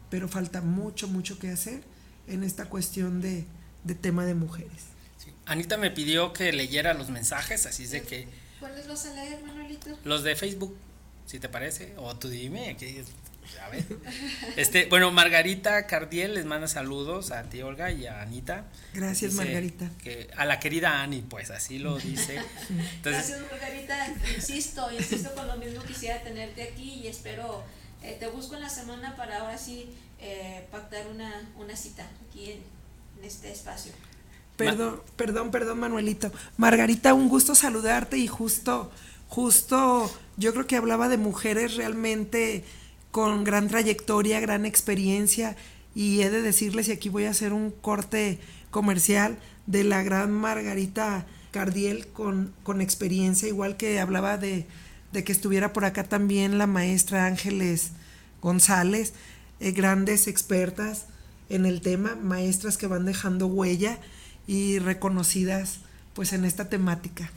pero falta mucho, mucho que hacer en esta cuestión de, de tema de mujeres. Anita me pidió que leyera los mensajes, así es de que... ¿Cuáles vas a leer, Manuelito? Los de Facebook, si te parece, o tú dime, que a ver. Este, bueno, Margarita Cardiel les manda saludos a ti Olga y a Anita. Gracias, Margarita. Que a la querida Ani, pues así lo dice. Gracias, Margarita. Insisto, insisto con lo mismo quisiera tenerte aquí y espero eh, te busco en la semana para ahora sí eh, pactar una, una cita aquí en, en este espacio. Perdón, perdón, perdón, Manuelito. Margarita, un gusto saludarte y justo, justo, yo creo que hablaba de mujeres realmente con gran trayectoria, gran experiencia y he de decirles, y aquí voy a hacer un corte comercial de la gran Margarita Cardiel con, con experiencia, igual que hablaba de, de, que estuviera por acá también la maestra Ángeles González, eh, grandes expertas en el tema, maestras que van dejando huella y reconocidas pues en esta temática.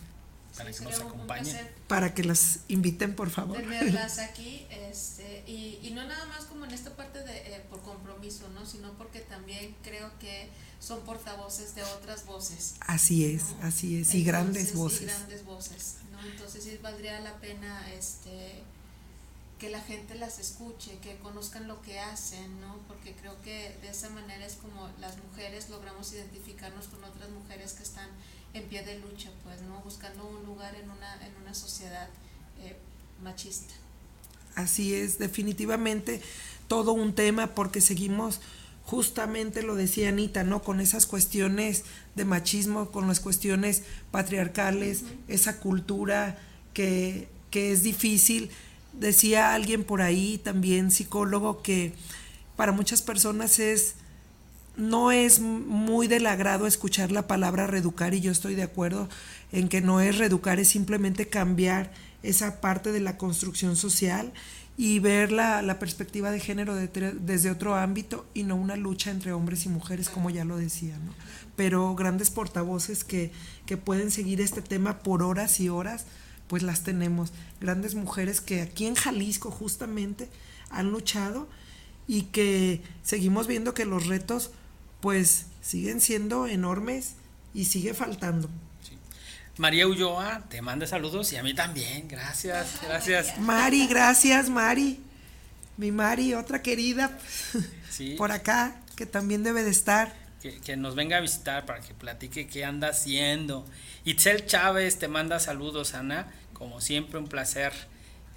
Para que nos acompañen. Para que las inviten, por favor. Tenerlas aquí, este, y, y, no nada más como en esta parte de eh, por compromiso, ¿no? Sino porque también creo que son portavoces de otras voces. Así es, así es, y grandes voces. Y grandes voces, ¿no? Entonces sí valdría la pena, este que la gente las escuche, que conozcan lo que hacen, ¿no? Porque creo que de esa manera es como las mujeres logramos identificarnos con otras mujeres que están en pie de lucha, pues, ¿no? Buscando un lugar en una, en una sociedad eh, machista. Así es, definitivamente todo un tema porque seguimos justamente lo decía Anita, ¿no? Con esas cuestiones de machismo, con las cuestiones patriarcales, esa cultura que, que es difícil Decía alguien por ahí, también psicólogo, que para muchas personas es no es muy del agrado escuchar la palabra reeducar y yo estoy de acuerdo en que no es reeducar, es simplemente cambiar esa parte de la construcción social y ver la, la perspectiva de género desde otro ámbito y no una lucha entre hombres y mujeres, como ya lo decía, ¿no? Pero grandes portavoces que, que pueden seguir este tema por horas y horas pues las tenemos. Grandes mujeres que aquí en Jalisco justamente han luchado y que seguimos viendo que los retos pues siguen siendo enormes y sigue faltando. María Ulloa te manda saludos y a mí también, gracias, gracias. Mari, gracias Mari. Mi Mari, otra querida por acá, que también debe de estar. Que, nos venga a visitar para que platique qué anda haciendo. Itzel Chávez te manda saludos, Ana. Como siempre, un placer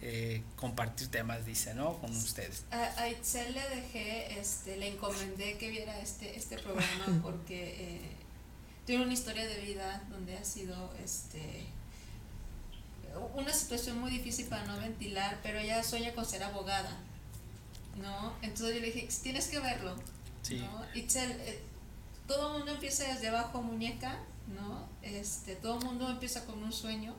eh, compartir temas, dice, ¿no? Con ustedes. A, Itzel le dejé, este, le encomendé que viera este, este programa porque eh, tiene una historia de vida donde ha sido este una situación muy difícil para no ventilar, pero ella sueña con ser abogada, ¿no? Entonces yo le dije, tienes que verlo, ¿no? Itzel, eh, todo el mundo empieza desde abajo muñeca, ¿no? Este, todo el mundo empieza con un sueño.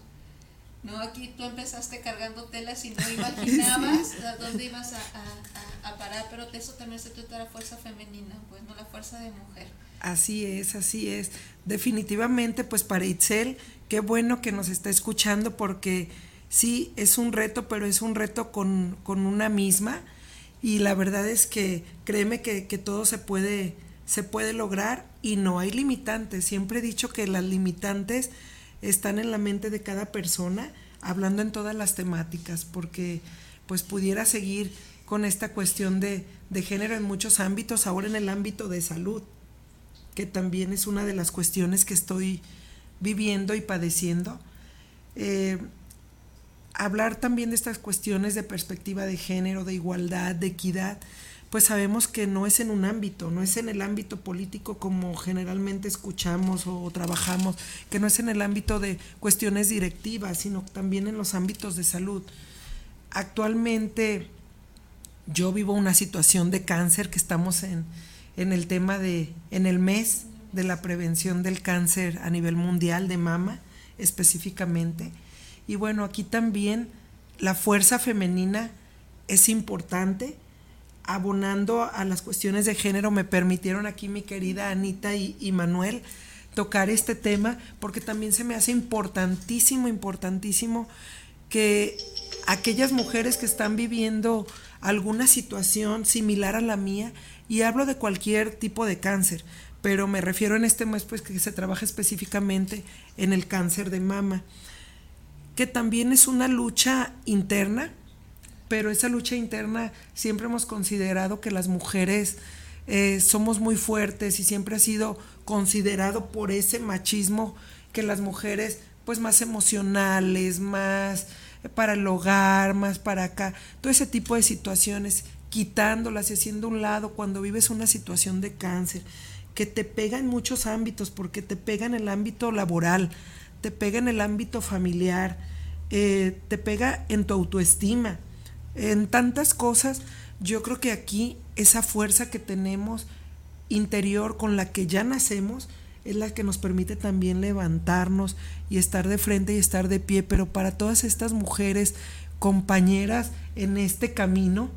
No, aquí tú empezaste cargando telas y no imaginabas a dónde ibas a, parar, pero eso también se trata de la fuerza femenina, pues no la fuerza de mujer. Así es, así es. Definitivamente, pues para Itzel, qué bueno que nos está escuchando porque sí, es un reto, pero es un reto con, una misma y la verdad es que créeme que, que todo se puede se puede lograr y no hay limitantes. Siempre he dicho que las limitantes están en la mente de cada persona, hablando en todas las temáticas, porque pues pudiera seguir con esta cuestión de, género en muchos ámbitos, ahora en el ámbito de salud, que también es una de las cuestiones que estoy viviendo y padeciendo. Eh, hablar también de estas cuestiones de perspectiva de género, de igualdad, de equidad, pues sabemos que no es en un ámbito, no es en el ámbito político como generalmente escuchamos o, trabajamos, que no es en el ámbito de cuestiones directivas, sino también en los ámbitos de salud. Actualmente yo vivo una situación de cáncer que estamos en, en el tema de, en el mes de la prevención del cáncer a nivel mundial de mama específicamente. Y bueno, aquí también la fuerza femenina es importante abonando a las cuestiones de género, me permitieron aquí mi querida Anita y, Manuel tocar este tema, porque también se me hace importantísimo, importantísimo que aquellas mujeres que están viviendo alguna situación similar a la mía, y hablo de cualquier tipo de cáncer, pero me refiero en este mes pues que se trabaja específicamente en el cáncer de mama, que también es una lucha interna, pero esa lucha interna siempre hemos considerado que las mujeres eh, somos muy fuertes y siempre ha sido considerado por ese machismo que las mujeres pues más emocionales, más para el hogar, más para acá, todo ese tipo de situaciones, quitándolas y haciendo un lado cuando vives una situación de cáncer, que te pega en muchos ámbitos, porque te pega en el ámbito laboral, te pega en el ámbito familiar, eh, te pega en tu autoestima, en tantas cosas, yo creo que aquí esa fuerza que tenemos interior con la que ya nacemos es la que nos permite también levantarnos y estar de frente y estar de pie, pero para todas estas mujeres compañeras en este camino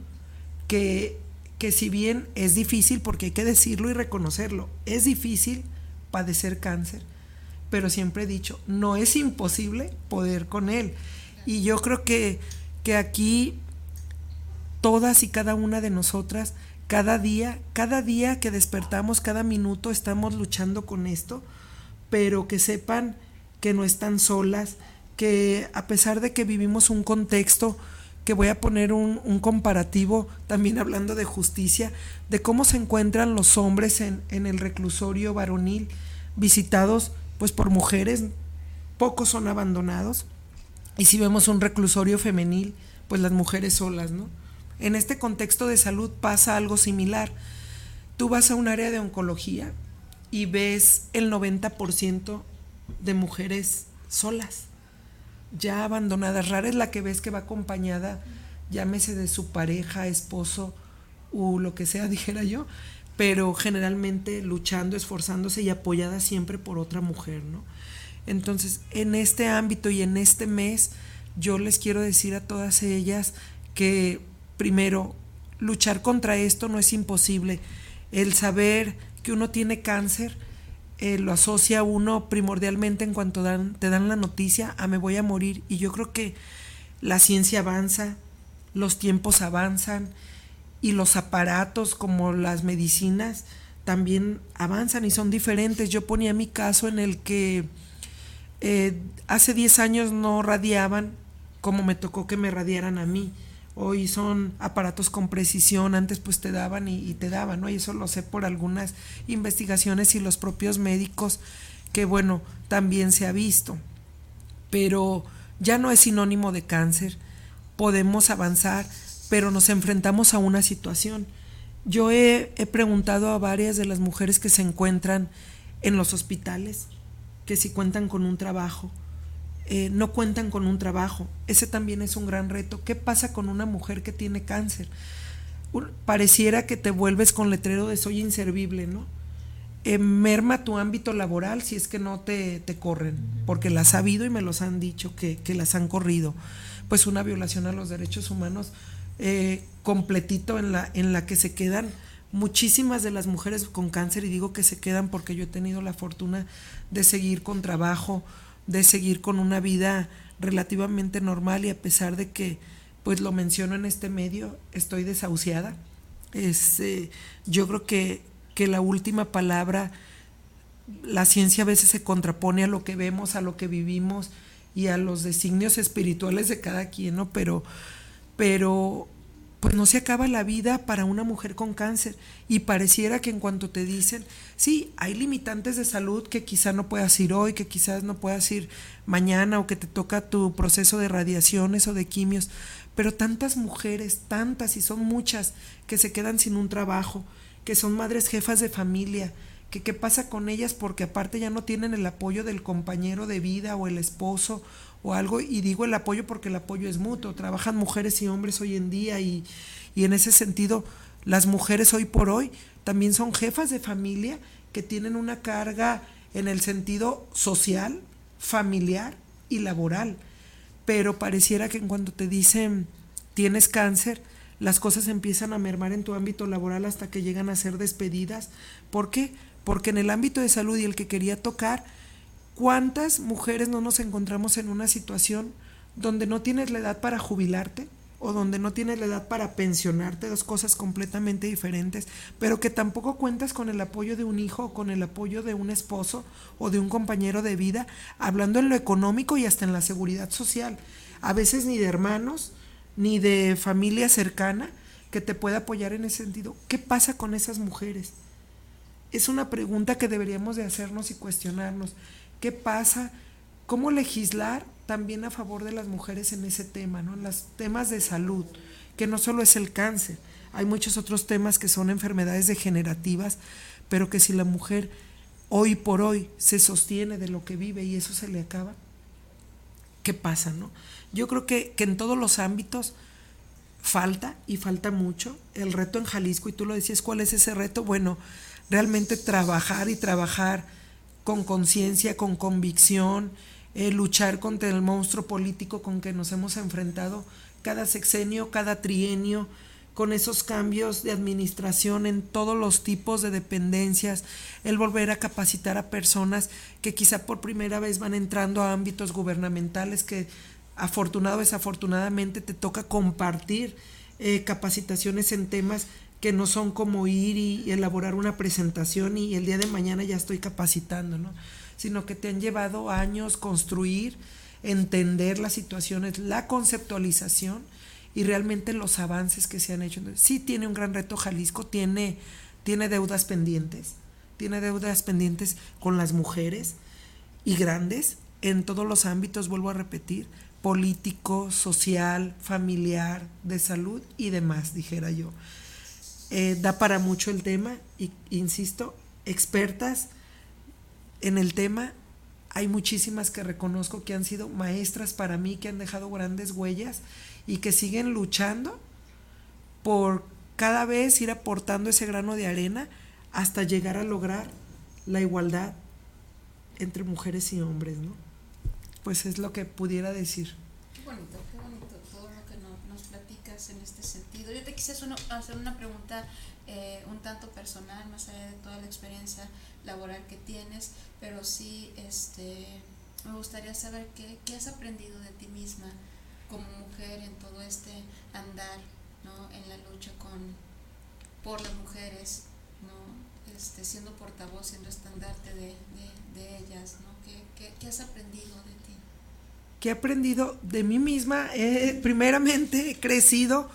que, que si bien es difícil, porque hay que decirlo y reconocerlo, es difícil padecer cáncer, pero siempre he dicho, no es imposible poder con él. Y yo creo que, que aquí todas y cada una de nosotras, cada día, cada día que despertamos, cada minuto estamos luchando con esto, pero que sepan que no están solas, que a pesar de que vivimos un contexto, que voy a poner un, comparativo también hablando de justicia, de cómo se encuentran los hombres en, en el reclusorio varonil visitados pues por mujeres, pocos son abandonados, y si vemos un reclusorio femenil, pues las mujeres solas, ¿no? En este contexto de salud pasa algo similar. Tú vas a un área de oncología y ves el 90% de mujeres solas, ya abandonadas. Rara es la que ves que va acompañada, llámese de su pareja, esposo o lo que sea, dijera yo, pero generalmente luchando, esforzándose y apoyada siempre por otra mujer, ¿no? Entonces, en este ámbito y en este mes, yo les quiero decir a todas ellas que primero, luchar contra esto no es imposible. El saber que uno tiene cáncer eh, lo asocia uno primordialmente en cuanto dan, te dan la noticia a me voy a morir. Y yo creo que la ciencia avanza, los tiempos avanzan y los aparatos como las medicinas también avanzan y son diferentes. Yo ponía mi caso en el que eh, hace 10 años no radiaban como me tocó que me radiaran a mí hoy son aparatos con precisión, antes pues te daban y, te daban, ¿no? Y eso lo sé por algunas investigaciones y los propios médicos, que bueno, también se ha visto. Pero ya no es sinónimo de cáncer, podemos avanzar, pero nos enfrentamos a una situación. Yo he, he preguntado a varias de las mujeres que se encuentran en los hospitales, que si cuentan con un trabajo, eh, no cuentan con un trabajo. Ese también es un gran reto. ¿Qué pasa con una mujer que tiene cáncer? Pareciera que te vuelves con letrero de soy inservible, ¿no? Eh, merma tu ámbito laboral si es que no te, te, corren, porque las ha habido y me los han dicho que, que, las han corrido. Pues una violación a los derechos humanos eh, completito en la, en la que se quedan muchísimas de las mujeres con cáncer, y digo que se quedan porque yo he tenido la fortuna de seguir con trabajo, de seguir con una vida relativamente normal y a pesar de que, pues lo menciono en este medio, estoy desahuciada. Es, eh, yo creo que, que la última palabra, la ciencia a veces se contrapone a lo que vemos, a lo que vivimos y a los designios espirituales de cada quien, ¿no? Pero, pero pues no se acaba la vida para una mujer con cáncer. Y pareciera que en cuanto te dicen, sí, hay limitantes de salud que quizá no puedas ir hoy, que quizás no puedas ir mañana o que te toca tu proceso de radiaciones o de quimios, pero tantas mujeres, tantas y son muchas que se quedan sin un trabajo, que son madres jefas de familia, que qué pasa con ellas porque aparte ya no tienen el apoyo del compañero de vida o el esposo o algo, y digo el apoyo porque el apoyo es mutuo, trabajan mujeres y hombres hoy en día y, y en ese sentido las mujeres hoy por hoy también son jefas de familia que tienen una carga en el sentido social, familiar y laboral, pero pareciera que en cuanto te dicen tienes cáncer, las cosas empiezan a mermar en tu ámbito laboral hasta que llegan a ser despedidas. ¿Por qué? Porque en el ámbito de salud y el que quería tocar, ¿Cuántas mujeres no nos encontramos en una situación donde no tienes la edad para jubilarte o donde no tienes la edad para pensionarte, dos cosas completamente diferentes, pero que tampoco cuentas con el apoyo de un hijo o con el apoyo de un esposo o de un compañero de vida, hablando en lo económico y hasta en la seguridad social, a veces ni de hermanos, ni de familia cercana que te pueda apoyar en ese sentido. ¿Qué pasa con esas mujeres? Es una pregunta que deberíamos de hacernos y cuestionarnos. ¿Qué pasa? ¿Cómo legislar también a favor de las mujeres en ese tema, ¿no? En los temas de salud, que no solo es el cáncer, hay muchos otros temas que son enfermedades degenerativas, pero que si la mujer hoy por hoy se sostiene de lo que vive y eso se le acaba, ¿qué pasa, no? Yo creo que, que en todos los ámbitos falta y falta mucho. El reto en Jalisco, y tú lo decías, ¿cuál es ese reto? Bueno, realmente trabajar y trabajar con conciencia, con convicción, eh, luchar contra el monstruo político con que nos hemos enfrentado cada sexenio, cada trienio, con esos cambios de administración en todos los tipos de dependencias, el volver a capacitar a personas que quizá por primera vez van entrando a ámbitos gubernamentales que afortunado o desafortunadamente te toca compartir eh, capacitaciones en temas que no son como ir y, elaborar una presentación y el día de mañana ya estoy capacitando, ¿no? Sino que te han llevado años construir, entender las situaciones, la conceptualización y realmente los avances que se han hecho. Sí tiene un gran reto Jalisco, tiene, tiene deudas pendientes, tiene deudas pendientes con las mujeres y grandes en todos los ámbitos, vuelvo a repetir, político, social, familiar, de salud y demás, dijera yo. Eh, da para mucho el tema y insisto, expertas en el tema, hay muchísimas que reconozco que han sido maestras para mí, que han dejado grandes huellas y que siguen luchando por cada vez ir aportando ese grano de arena hasta llegar a lograr la igualdad entre mujeres y hombres, ¿no? Pues es lo que pudiera decir. Qué bonito, qué bonito todo lo que nos platicas en Yo te quise hacer una pregunta eh, un tanto personal, más allá de toda la experiencia laboral que tienes, pero sí este, me gustaría saber qué, qué has aprendido de ti misma como mujer en todo este andar, ¿no? en la lucha con, por las mujeres, ¿no? este, siendo portavoz, siendo estandarte de, de, ellas. ¿no? ¿Qué, qué, qué has aprendido de ti? que he aprendido de mí misma, eh, primeramente he crecido,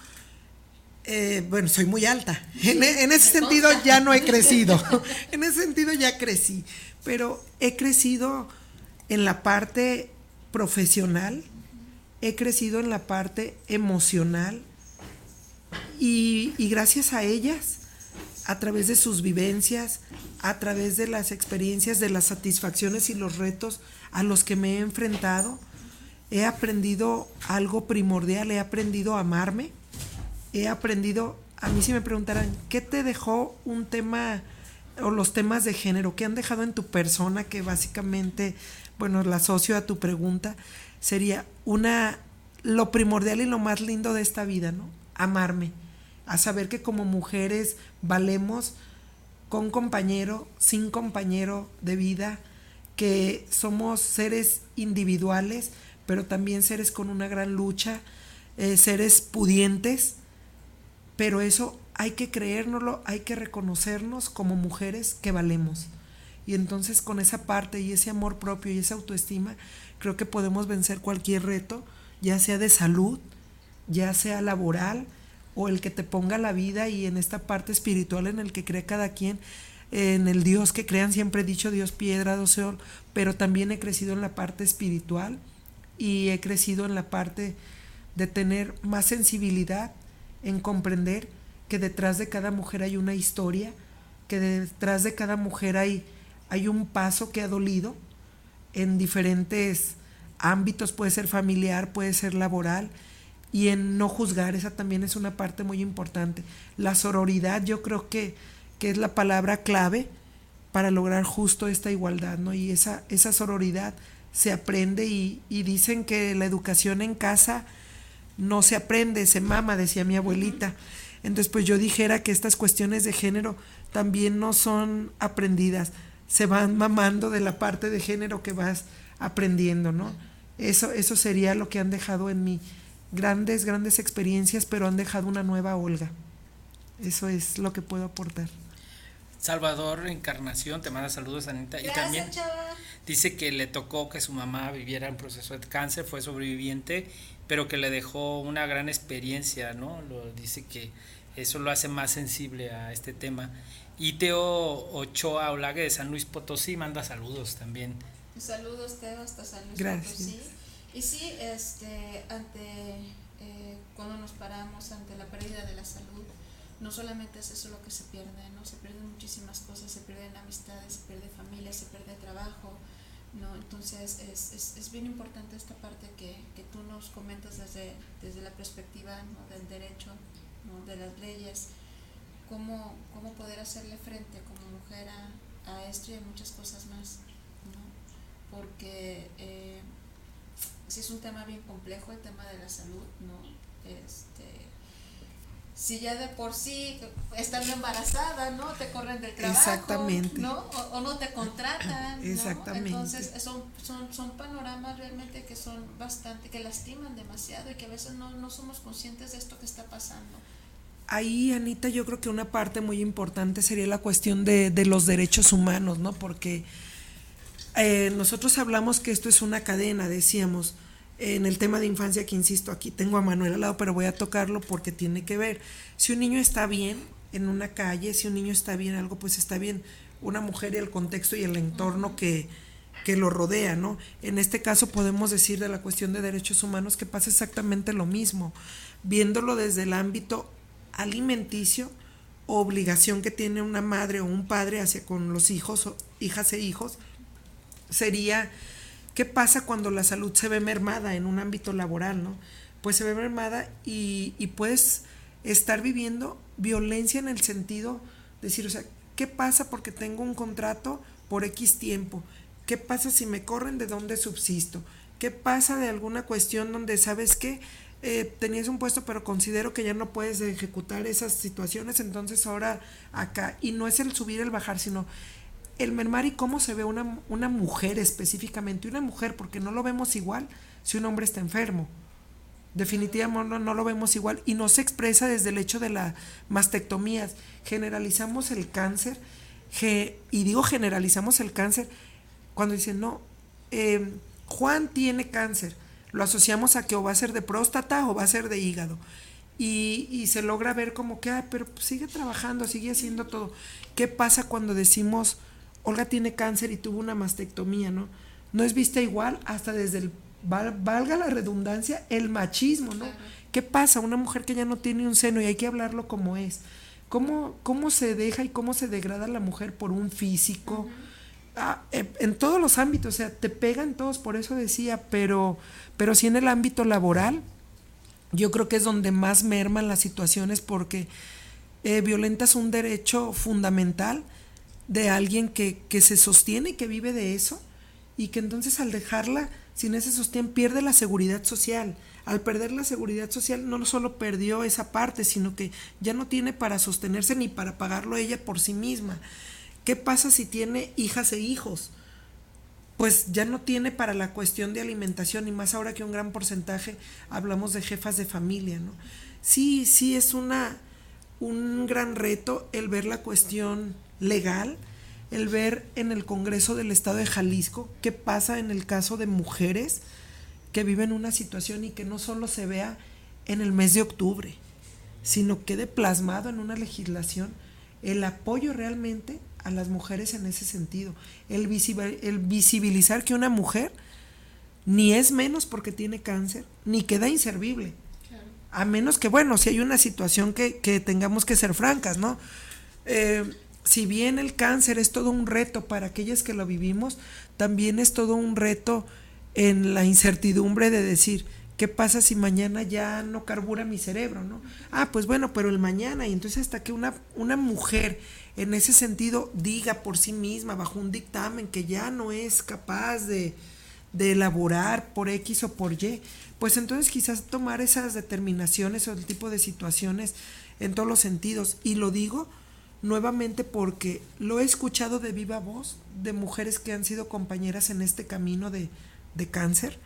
eh, bueno, soy muy alta, en, en ese sentido ya no he crecido, en ese sentido ya crecí, pero he crecido en la parte profesional, he crecido en la parte emocional y, gracias a ellas, a través de sus vivencias, a través de las experiencias, de las satisfacciones y los retos a los que me he enfrentado, he aprendido algo primordial, he aprendido a amarme, he aprendido, a mí si me preguntaran, ¿qué te dejó un tema o los temas de género? ¿Qué han dejado en tu persona que básicamente, bueno, la asocio a tu pregunta? sería una lo primordial y lo más lindo de esta vida, ¿no? Amarme, a saber que como mujeres valemos con compañero, sin compañero de vida, que somos seres individuales, pero también seres con una gran lucha, eh, seres pudientes, pero eso hay que creérnoslo, hay que reconocernos como mujeres que valemos. Y entonces con esa parte y ese amor propio y esa autoestima, creo que podemos vencer cualquier reto, ya sea de salud, ya sea laboral o el que te ponga la vida y en esta parte espiritual en el que cree cada quien, en el Dios que crean, siempre he dicho Dios piedra, Dios pero también he crecido en la parte espiritual y he crecido en la parte de tener más sensibilidad en comprender que detrás de cada mujer hay una historia, que detrás de cada mujer hay, hay un paso que ha dolido, en diferentes ámbitos, puede ser familiar, puede ser laboral, y en no juzgar, esa también es una parte muy importante. La sororidad yo creo que, que es la palabra clave para lograr justo esta igualdad, ¿no? Y esa, esa sororidad se aprende y, y dicen que la educación en casa no se aprende, se mama, decía mi abuelita. Entonces, pues yo dijera que estas cuestiones de género también no son aprendidas, se van mamando de la parte de género que vas aprendiendo, ¿no? Eso, eso sería lo que han dejado en mí. Grandes, grandes experiencias, pero han dejado una nueva Olga. Eso es lo que puedo aportar. Salvador Encarnación te manda saludos, Anita. y también dice que le tocó que su mamá viviera un proceso de cáncer, fue sobreviviente, pero que le dejó una gran experiencia, ¿no? Lo, dice que eso lo hace más sensible a este tema. Y Teo Ochoa Olague de San Luis Potosí manda saludos también. Saludos Teo hasta San Luis Potosí. Y sí, este, ante eh, cuando nos paramos ante la pérdida de la salud, no solamente es eso lo que se pierde, ¿no? Se pierden muchísimas cosas, se pierden amistades, se pierde familia, se pierde trabajo, ¿no? Entonces es, es, es bien importante esta parte que, que, tú nos comentas desde, desde la perspectiva del derecho, ¿no? de las leyes, cómo, cómo poder hacerle frente como mujer a, a esto y a muchas cosas más, ¿no? Porque eh, si es un tema bien complejo el tema de la salud, ¿no? Este, si ya de por sí estando embarazada, ¿no? Te corren del trabajo, Exactamente. ¿no? O, no te contratan, Exactamente. Entonces son, son, son panoramas realmente que son bastante, que lastiman demasiado y que a veces no, no somos conscientes de esto que está pasando ahí, Anita, yo creo que una parte muy importante sería la cuestión de, de los derechos humanos, ¿no? Porque eh, nosotros hablamos que esto es una cadena, decíamos, en el tema de infancia, que insisto, aquí tengo a Manuel al lado, pero voy a tocarlo porque tiene que ver. Si un niño está bien en una calle, si un niño está bien algo, pues está bien una mujer y el contexto y el entorno que, que lo rodea, ¿no? En este caso podemos decir de la cuestión de derechos humanos que pasa exactamente lo mismo, viéndolo desde el ámbito alimenticio, obligación que tiene una madre o un padre hacia con los hijos, o hijas e hijos, sería qué pasa cuando la salud se ve mermada en un ámbito laboral, ¿no? Pues se ve mermada y, y puedes estar viviendo violencia en el sentido de decir, o sea, ¿qué pasa porque tengo un contrato por X tiempo? ¿Qué pasa si me corren de dónde subsisto? ¿Qué pasa de alguna cuestión donde, ¿sabes qué? Eh, tenías un puesto, pero considero que ya no puedes ejecutar esas situaciones, entonces ahora acá, y no es el subir, el bajar, sino el mermar y cómo se ve una, una mujer específicamente, una mujer, porque no lo vemos igual si un hombre está enfermo. Definitivamente no, no, lo vemos igual y no se expresa desde el hecho de las mastectomías. Generalizamos el cáncer, y digo generalizamos el cáncer cuando dicen, no, eh, Juan tiene cáncer, lo asociamos a que o va a ser de próstata o va a ser de hígado. Y, y se logra ver como que, ah, pero sigue trabajando, sigue haciendo todo. ¿Qué pasa cuando decimos, Olga tiene cáncer y tuvo una mastectomía, ¿no? No es vista igual hasta desde el, valga la redundancia, el machismo, ¿no? ¿Qué pasa? Una mujer que ya no tiene un seno y hay que hablarlo como es. ¿Cómo, cómo se deja y cómo se degrada la mujer por un físico? Ah, eh, en todos los ámbitos, o sea, te pegan todos, por eso decía, pero, pero sí en el ámbito laboral, yo creo que es donde más merman las situaciones porque eh, violentas un derecho fundamental de alguien que, que se sostiene y que vive de eso y que entonces al dejarla sin ese sostén pierde la seguridad social. Al perder la seguridad social no solo perdió esa parte, sino que ya no tiene para sostenerse ni para pagarlo ella por sí misma. ¿Qué pasa si tiene hijas e hijos? Pues ya no tiene para la cuestión de alimentación, y más ahora que un gran porcentaje hablamos de jefas de familia, ¿no? Sí, sí es una un gran reto el ver la cuestión legal, el ver en el Congreso del Estado de Jalisco qué pasa en el caso de mujeres que viven una situación y que no solo se vea en el mes de octubre, sino quede plasmado en una legislación el apoyo realmente a las mujeres en ese sentido. El, visibilizar que una mujer ni es menos porque tiene cáncer, ni queda inservible. A menos que, bueno, si hay una situación que, tengamos que ser francas, ¿no? Eh, si bien el cáncer es todo un reto para aquellas que lo vivimos, también es todo un reto en la incertidumbre de decir, ¿qué pasa si mañana ya no carbura mi cerebro, no? Ah, pues bueno, pero el mañana, y entonces hasta que una, una mujer en ese sentido diga por sí misma, bajo un dictamen, que ya no es capaz de, elaborar por X o por Y, pues entonces quizás tomar esas determinaciones o el tipo de situaciones en todos los sentidos. Y lo digo nuevamente porque lo he escuchado de viva voz de mujeres que han sido compañeras en este camino de, de cáncer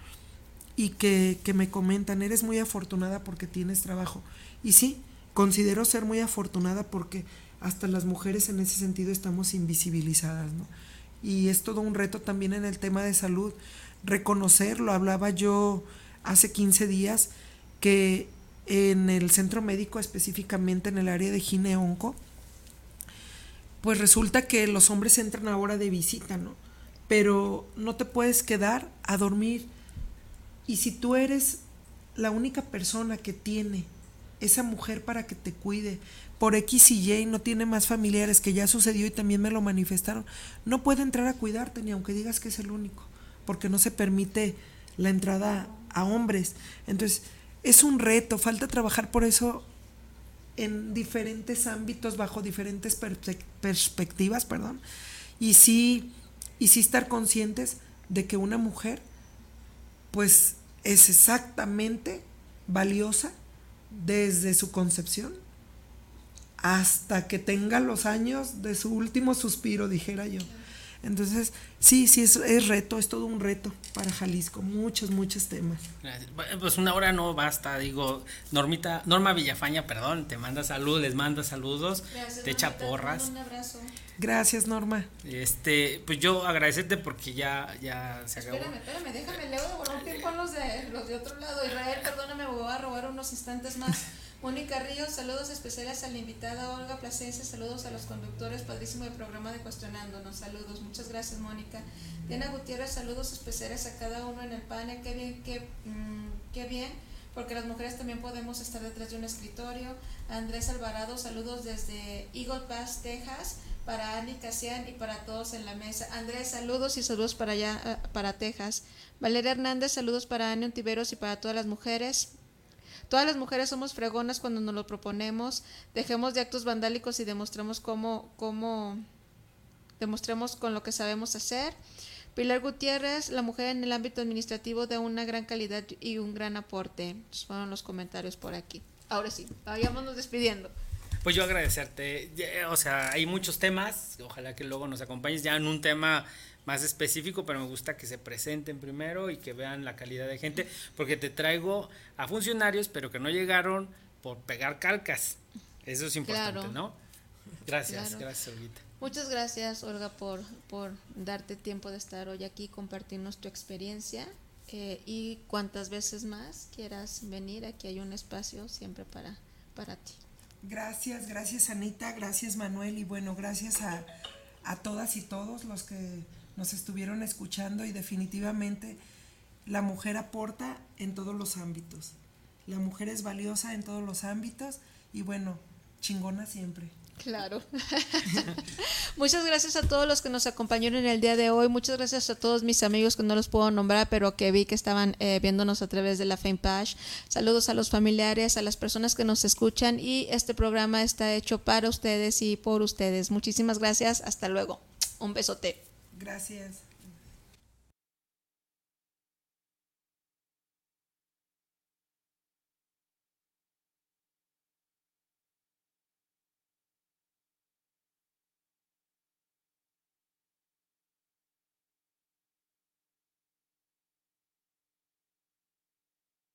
y que, que, me comentan, eres muy afortunada porque tienes trabajo. Y sí, considero ser muy afortunada porque hasta las mujeres en ese sentido estamos invisibilizadas, ¿no? Y es todo un reto también en el tema de salud, reconocerlo. Hablaba yo hace 15 días que en el centro médico, específicamente en el área de gineonco, pues resulta que los hombres entran ahora de visita, ¿no? Pero no te puedes quedar a dormir. Y si tú eres la única persona que tiene esa mujer para que te cuide, por X y Y no tiene más familiares, que ya sucedió y también me lo manifestaron, no puede entrar a cuidarte ni aunque digas que es el único, porque no se permite la entrada a hombres. Entonces, es un reto, falta trabajar por eso en diferentes ámbitos, bajo diferentes perspectivas, perdón, y sí, y sí estar conscientes de que una mujer, pues, es exactamente valiosa desde su concepción hasta que tenga los años de su último suspiro, dijera yo. Entonces, sí, sí, es, es reto, es todo un reto para Jalisco, muchos, muchos temas. Pues una hora no basta, digo, Normita, Norma Villafaña, perdón, te manda saludos, les manda saludos, te echa porras. Un abrazo. Gracias, Norma. Este, pues yo agradecerte porque ya, ya se acabó. Espérame, espérame, déjame, le voy a tiempo a los de, los de otro lado. Israel, perdóname, me voy a robar unos instantes más. Mónica Ríos, saludos especiales a la invitada Olga Plasencia, saludos a los conductores, padrísimo el programa de Cuestionándonos, saludos, muchas gracias Mónica. Diana Gutiérrez, saludos especiales a cada uno en el panel, qué bien, qué, mm, bien, porque las mujeres también podemos estar detrás de un escritorio. Andrés Alvarado, saludos desde Eagle Pass, Texas, para Annie Casian y para todos en la mesa. Andrés, saludos y saludos para allá, eh, para Texas. Valeria Hernández, saludos para Annie Ontiveros y para todas las mujeres. Todas las mujeres somos fregonas cuando nos lo proponemos, dejemos de actos vandálicos y demostremos cómo, cómo demostremos con lo que sabemos hacer. Pilar Gutiérrez, la mujer en el ámbito administrativo de una gran calidad y un gran aporte. Esos fueron los comentarios por aquí. Ahora sí, vayámonos despidiendo. Pues yo agradecerte. O sea, hay muchos temas. Ojalá que luego nos acompañes ya en un tema más específico, pero me gusta que se presenten primero y que vean la calidad de gente, porque te traigo a funcionarios, pero que no llegaron por pegar calcas. Eso es importante, ¿no? Gracias, gracias, Olguita. Muchas gracias, Olga, por, por darte tiempo de estar hoy aquí, compartirnos tu experiencia eh, y cuantas veces más quieras venir, aquí hay un espacio siempre para, para ti. Gracias, gracias Anita, gracias Manuel y bueno, gracias a, a todas y todos los que nos estuvieron escuchando y definitivamente la mujer aporta en todos los ámbitos. La mujer es valiosa en todos los ámbitos y bueno, chingona siempre. Claro. Muchas gracias a todos los que nos acompañaron en el día de hoy. Muchas gracias a todos mis amigos que no los puedo nombrar, pero que vi que estaban eh, viéndonos a través de la FamePage. Saludos a los familiares, a las personas que nos escuchan y este programa está hecho para ustedes y por ustedes. Muchísimas gracias. Hasta luego. Un besote. Gracias.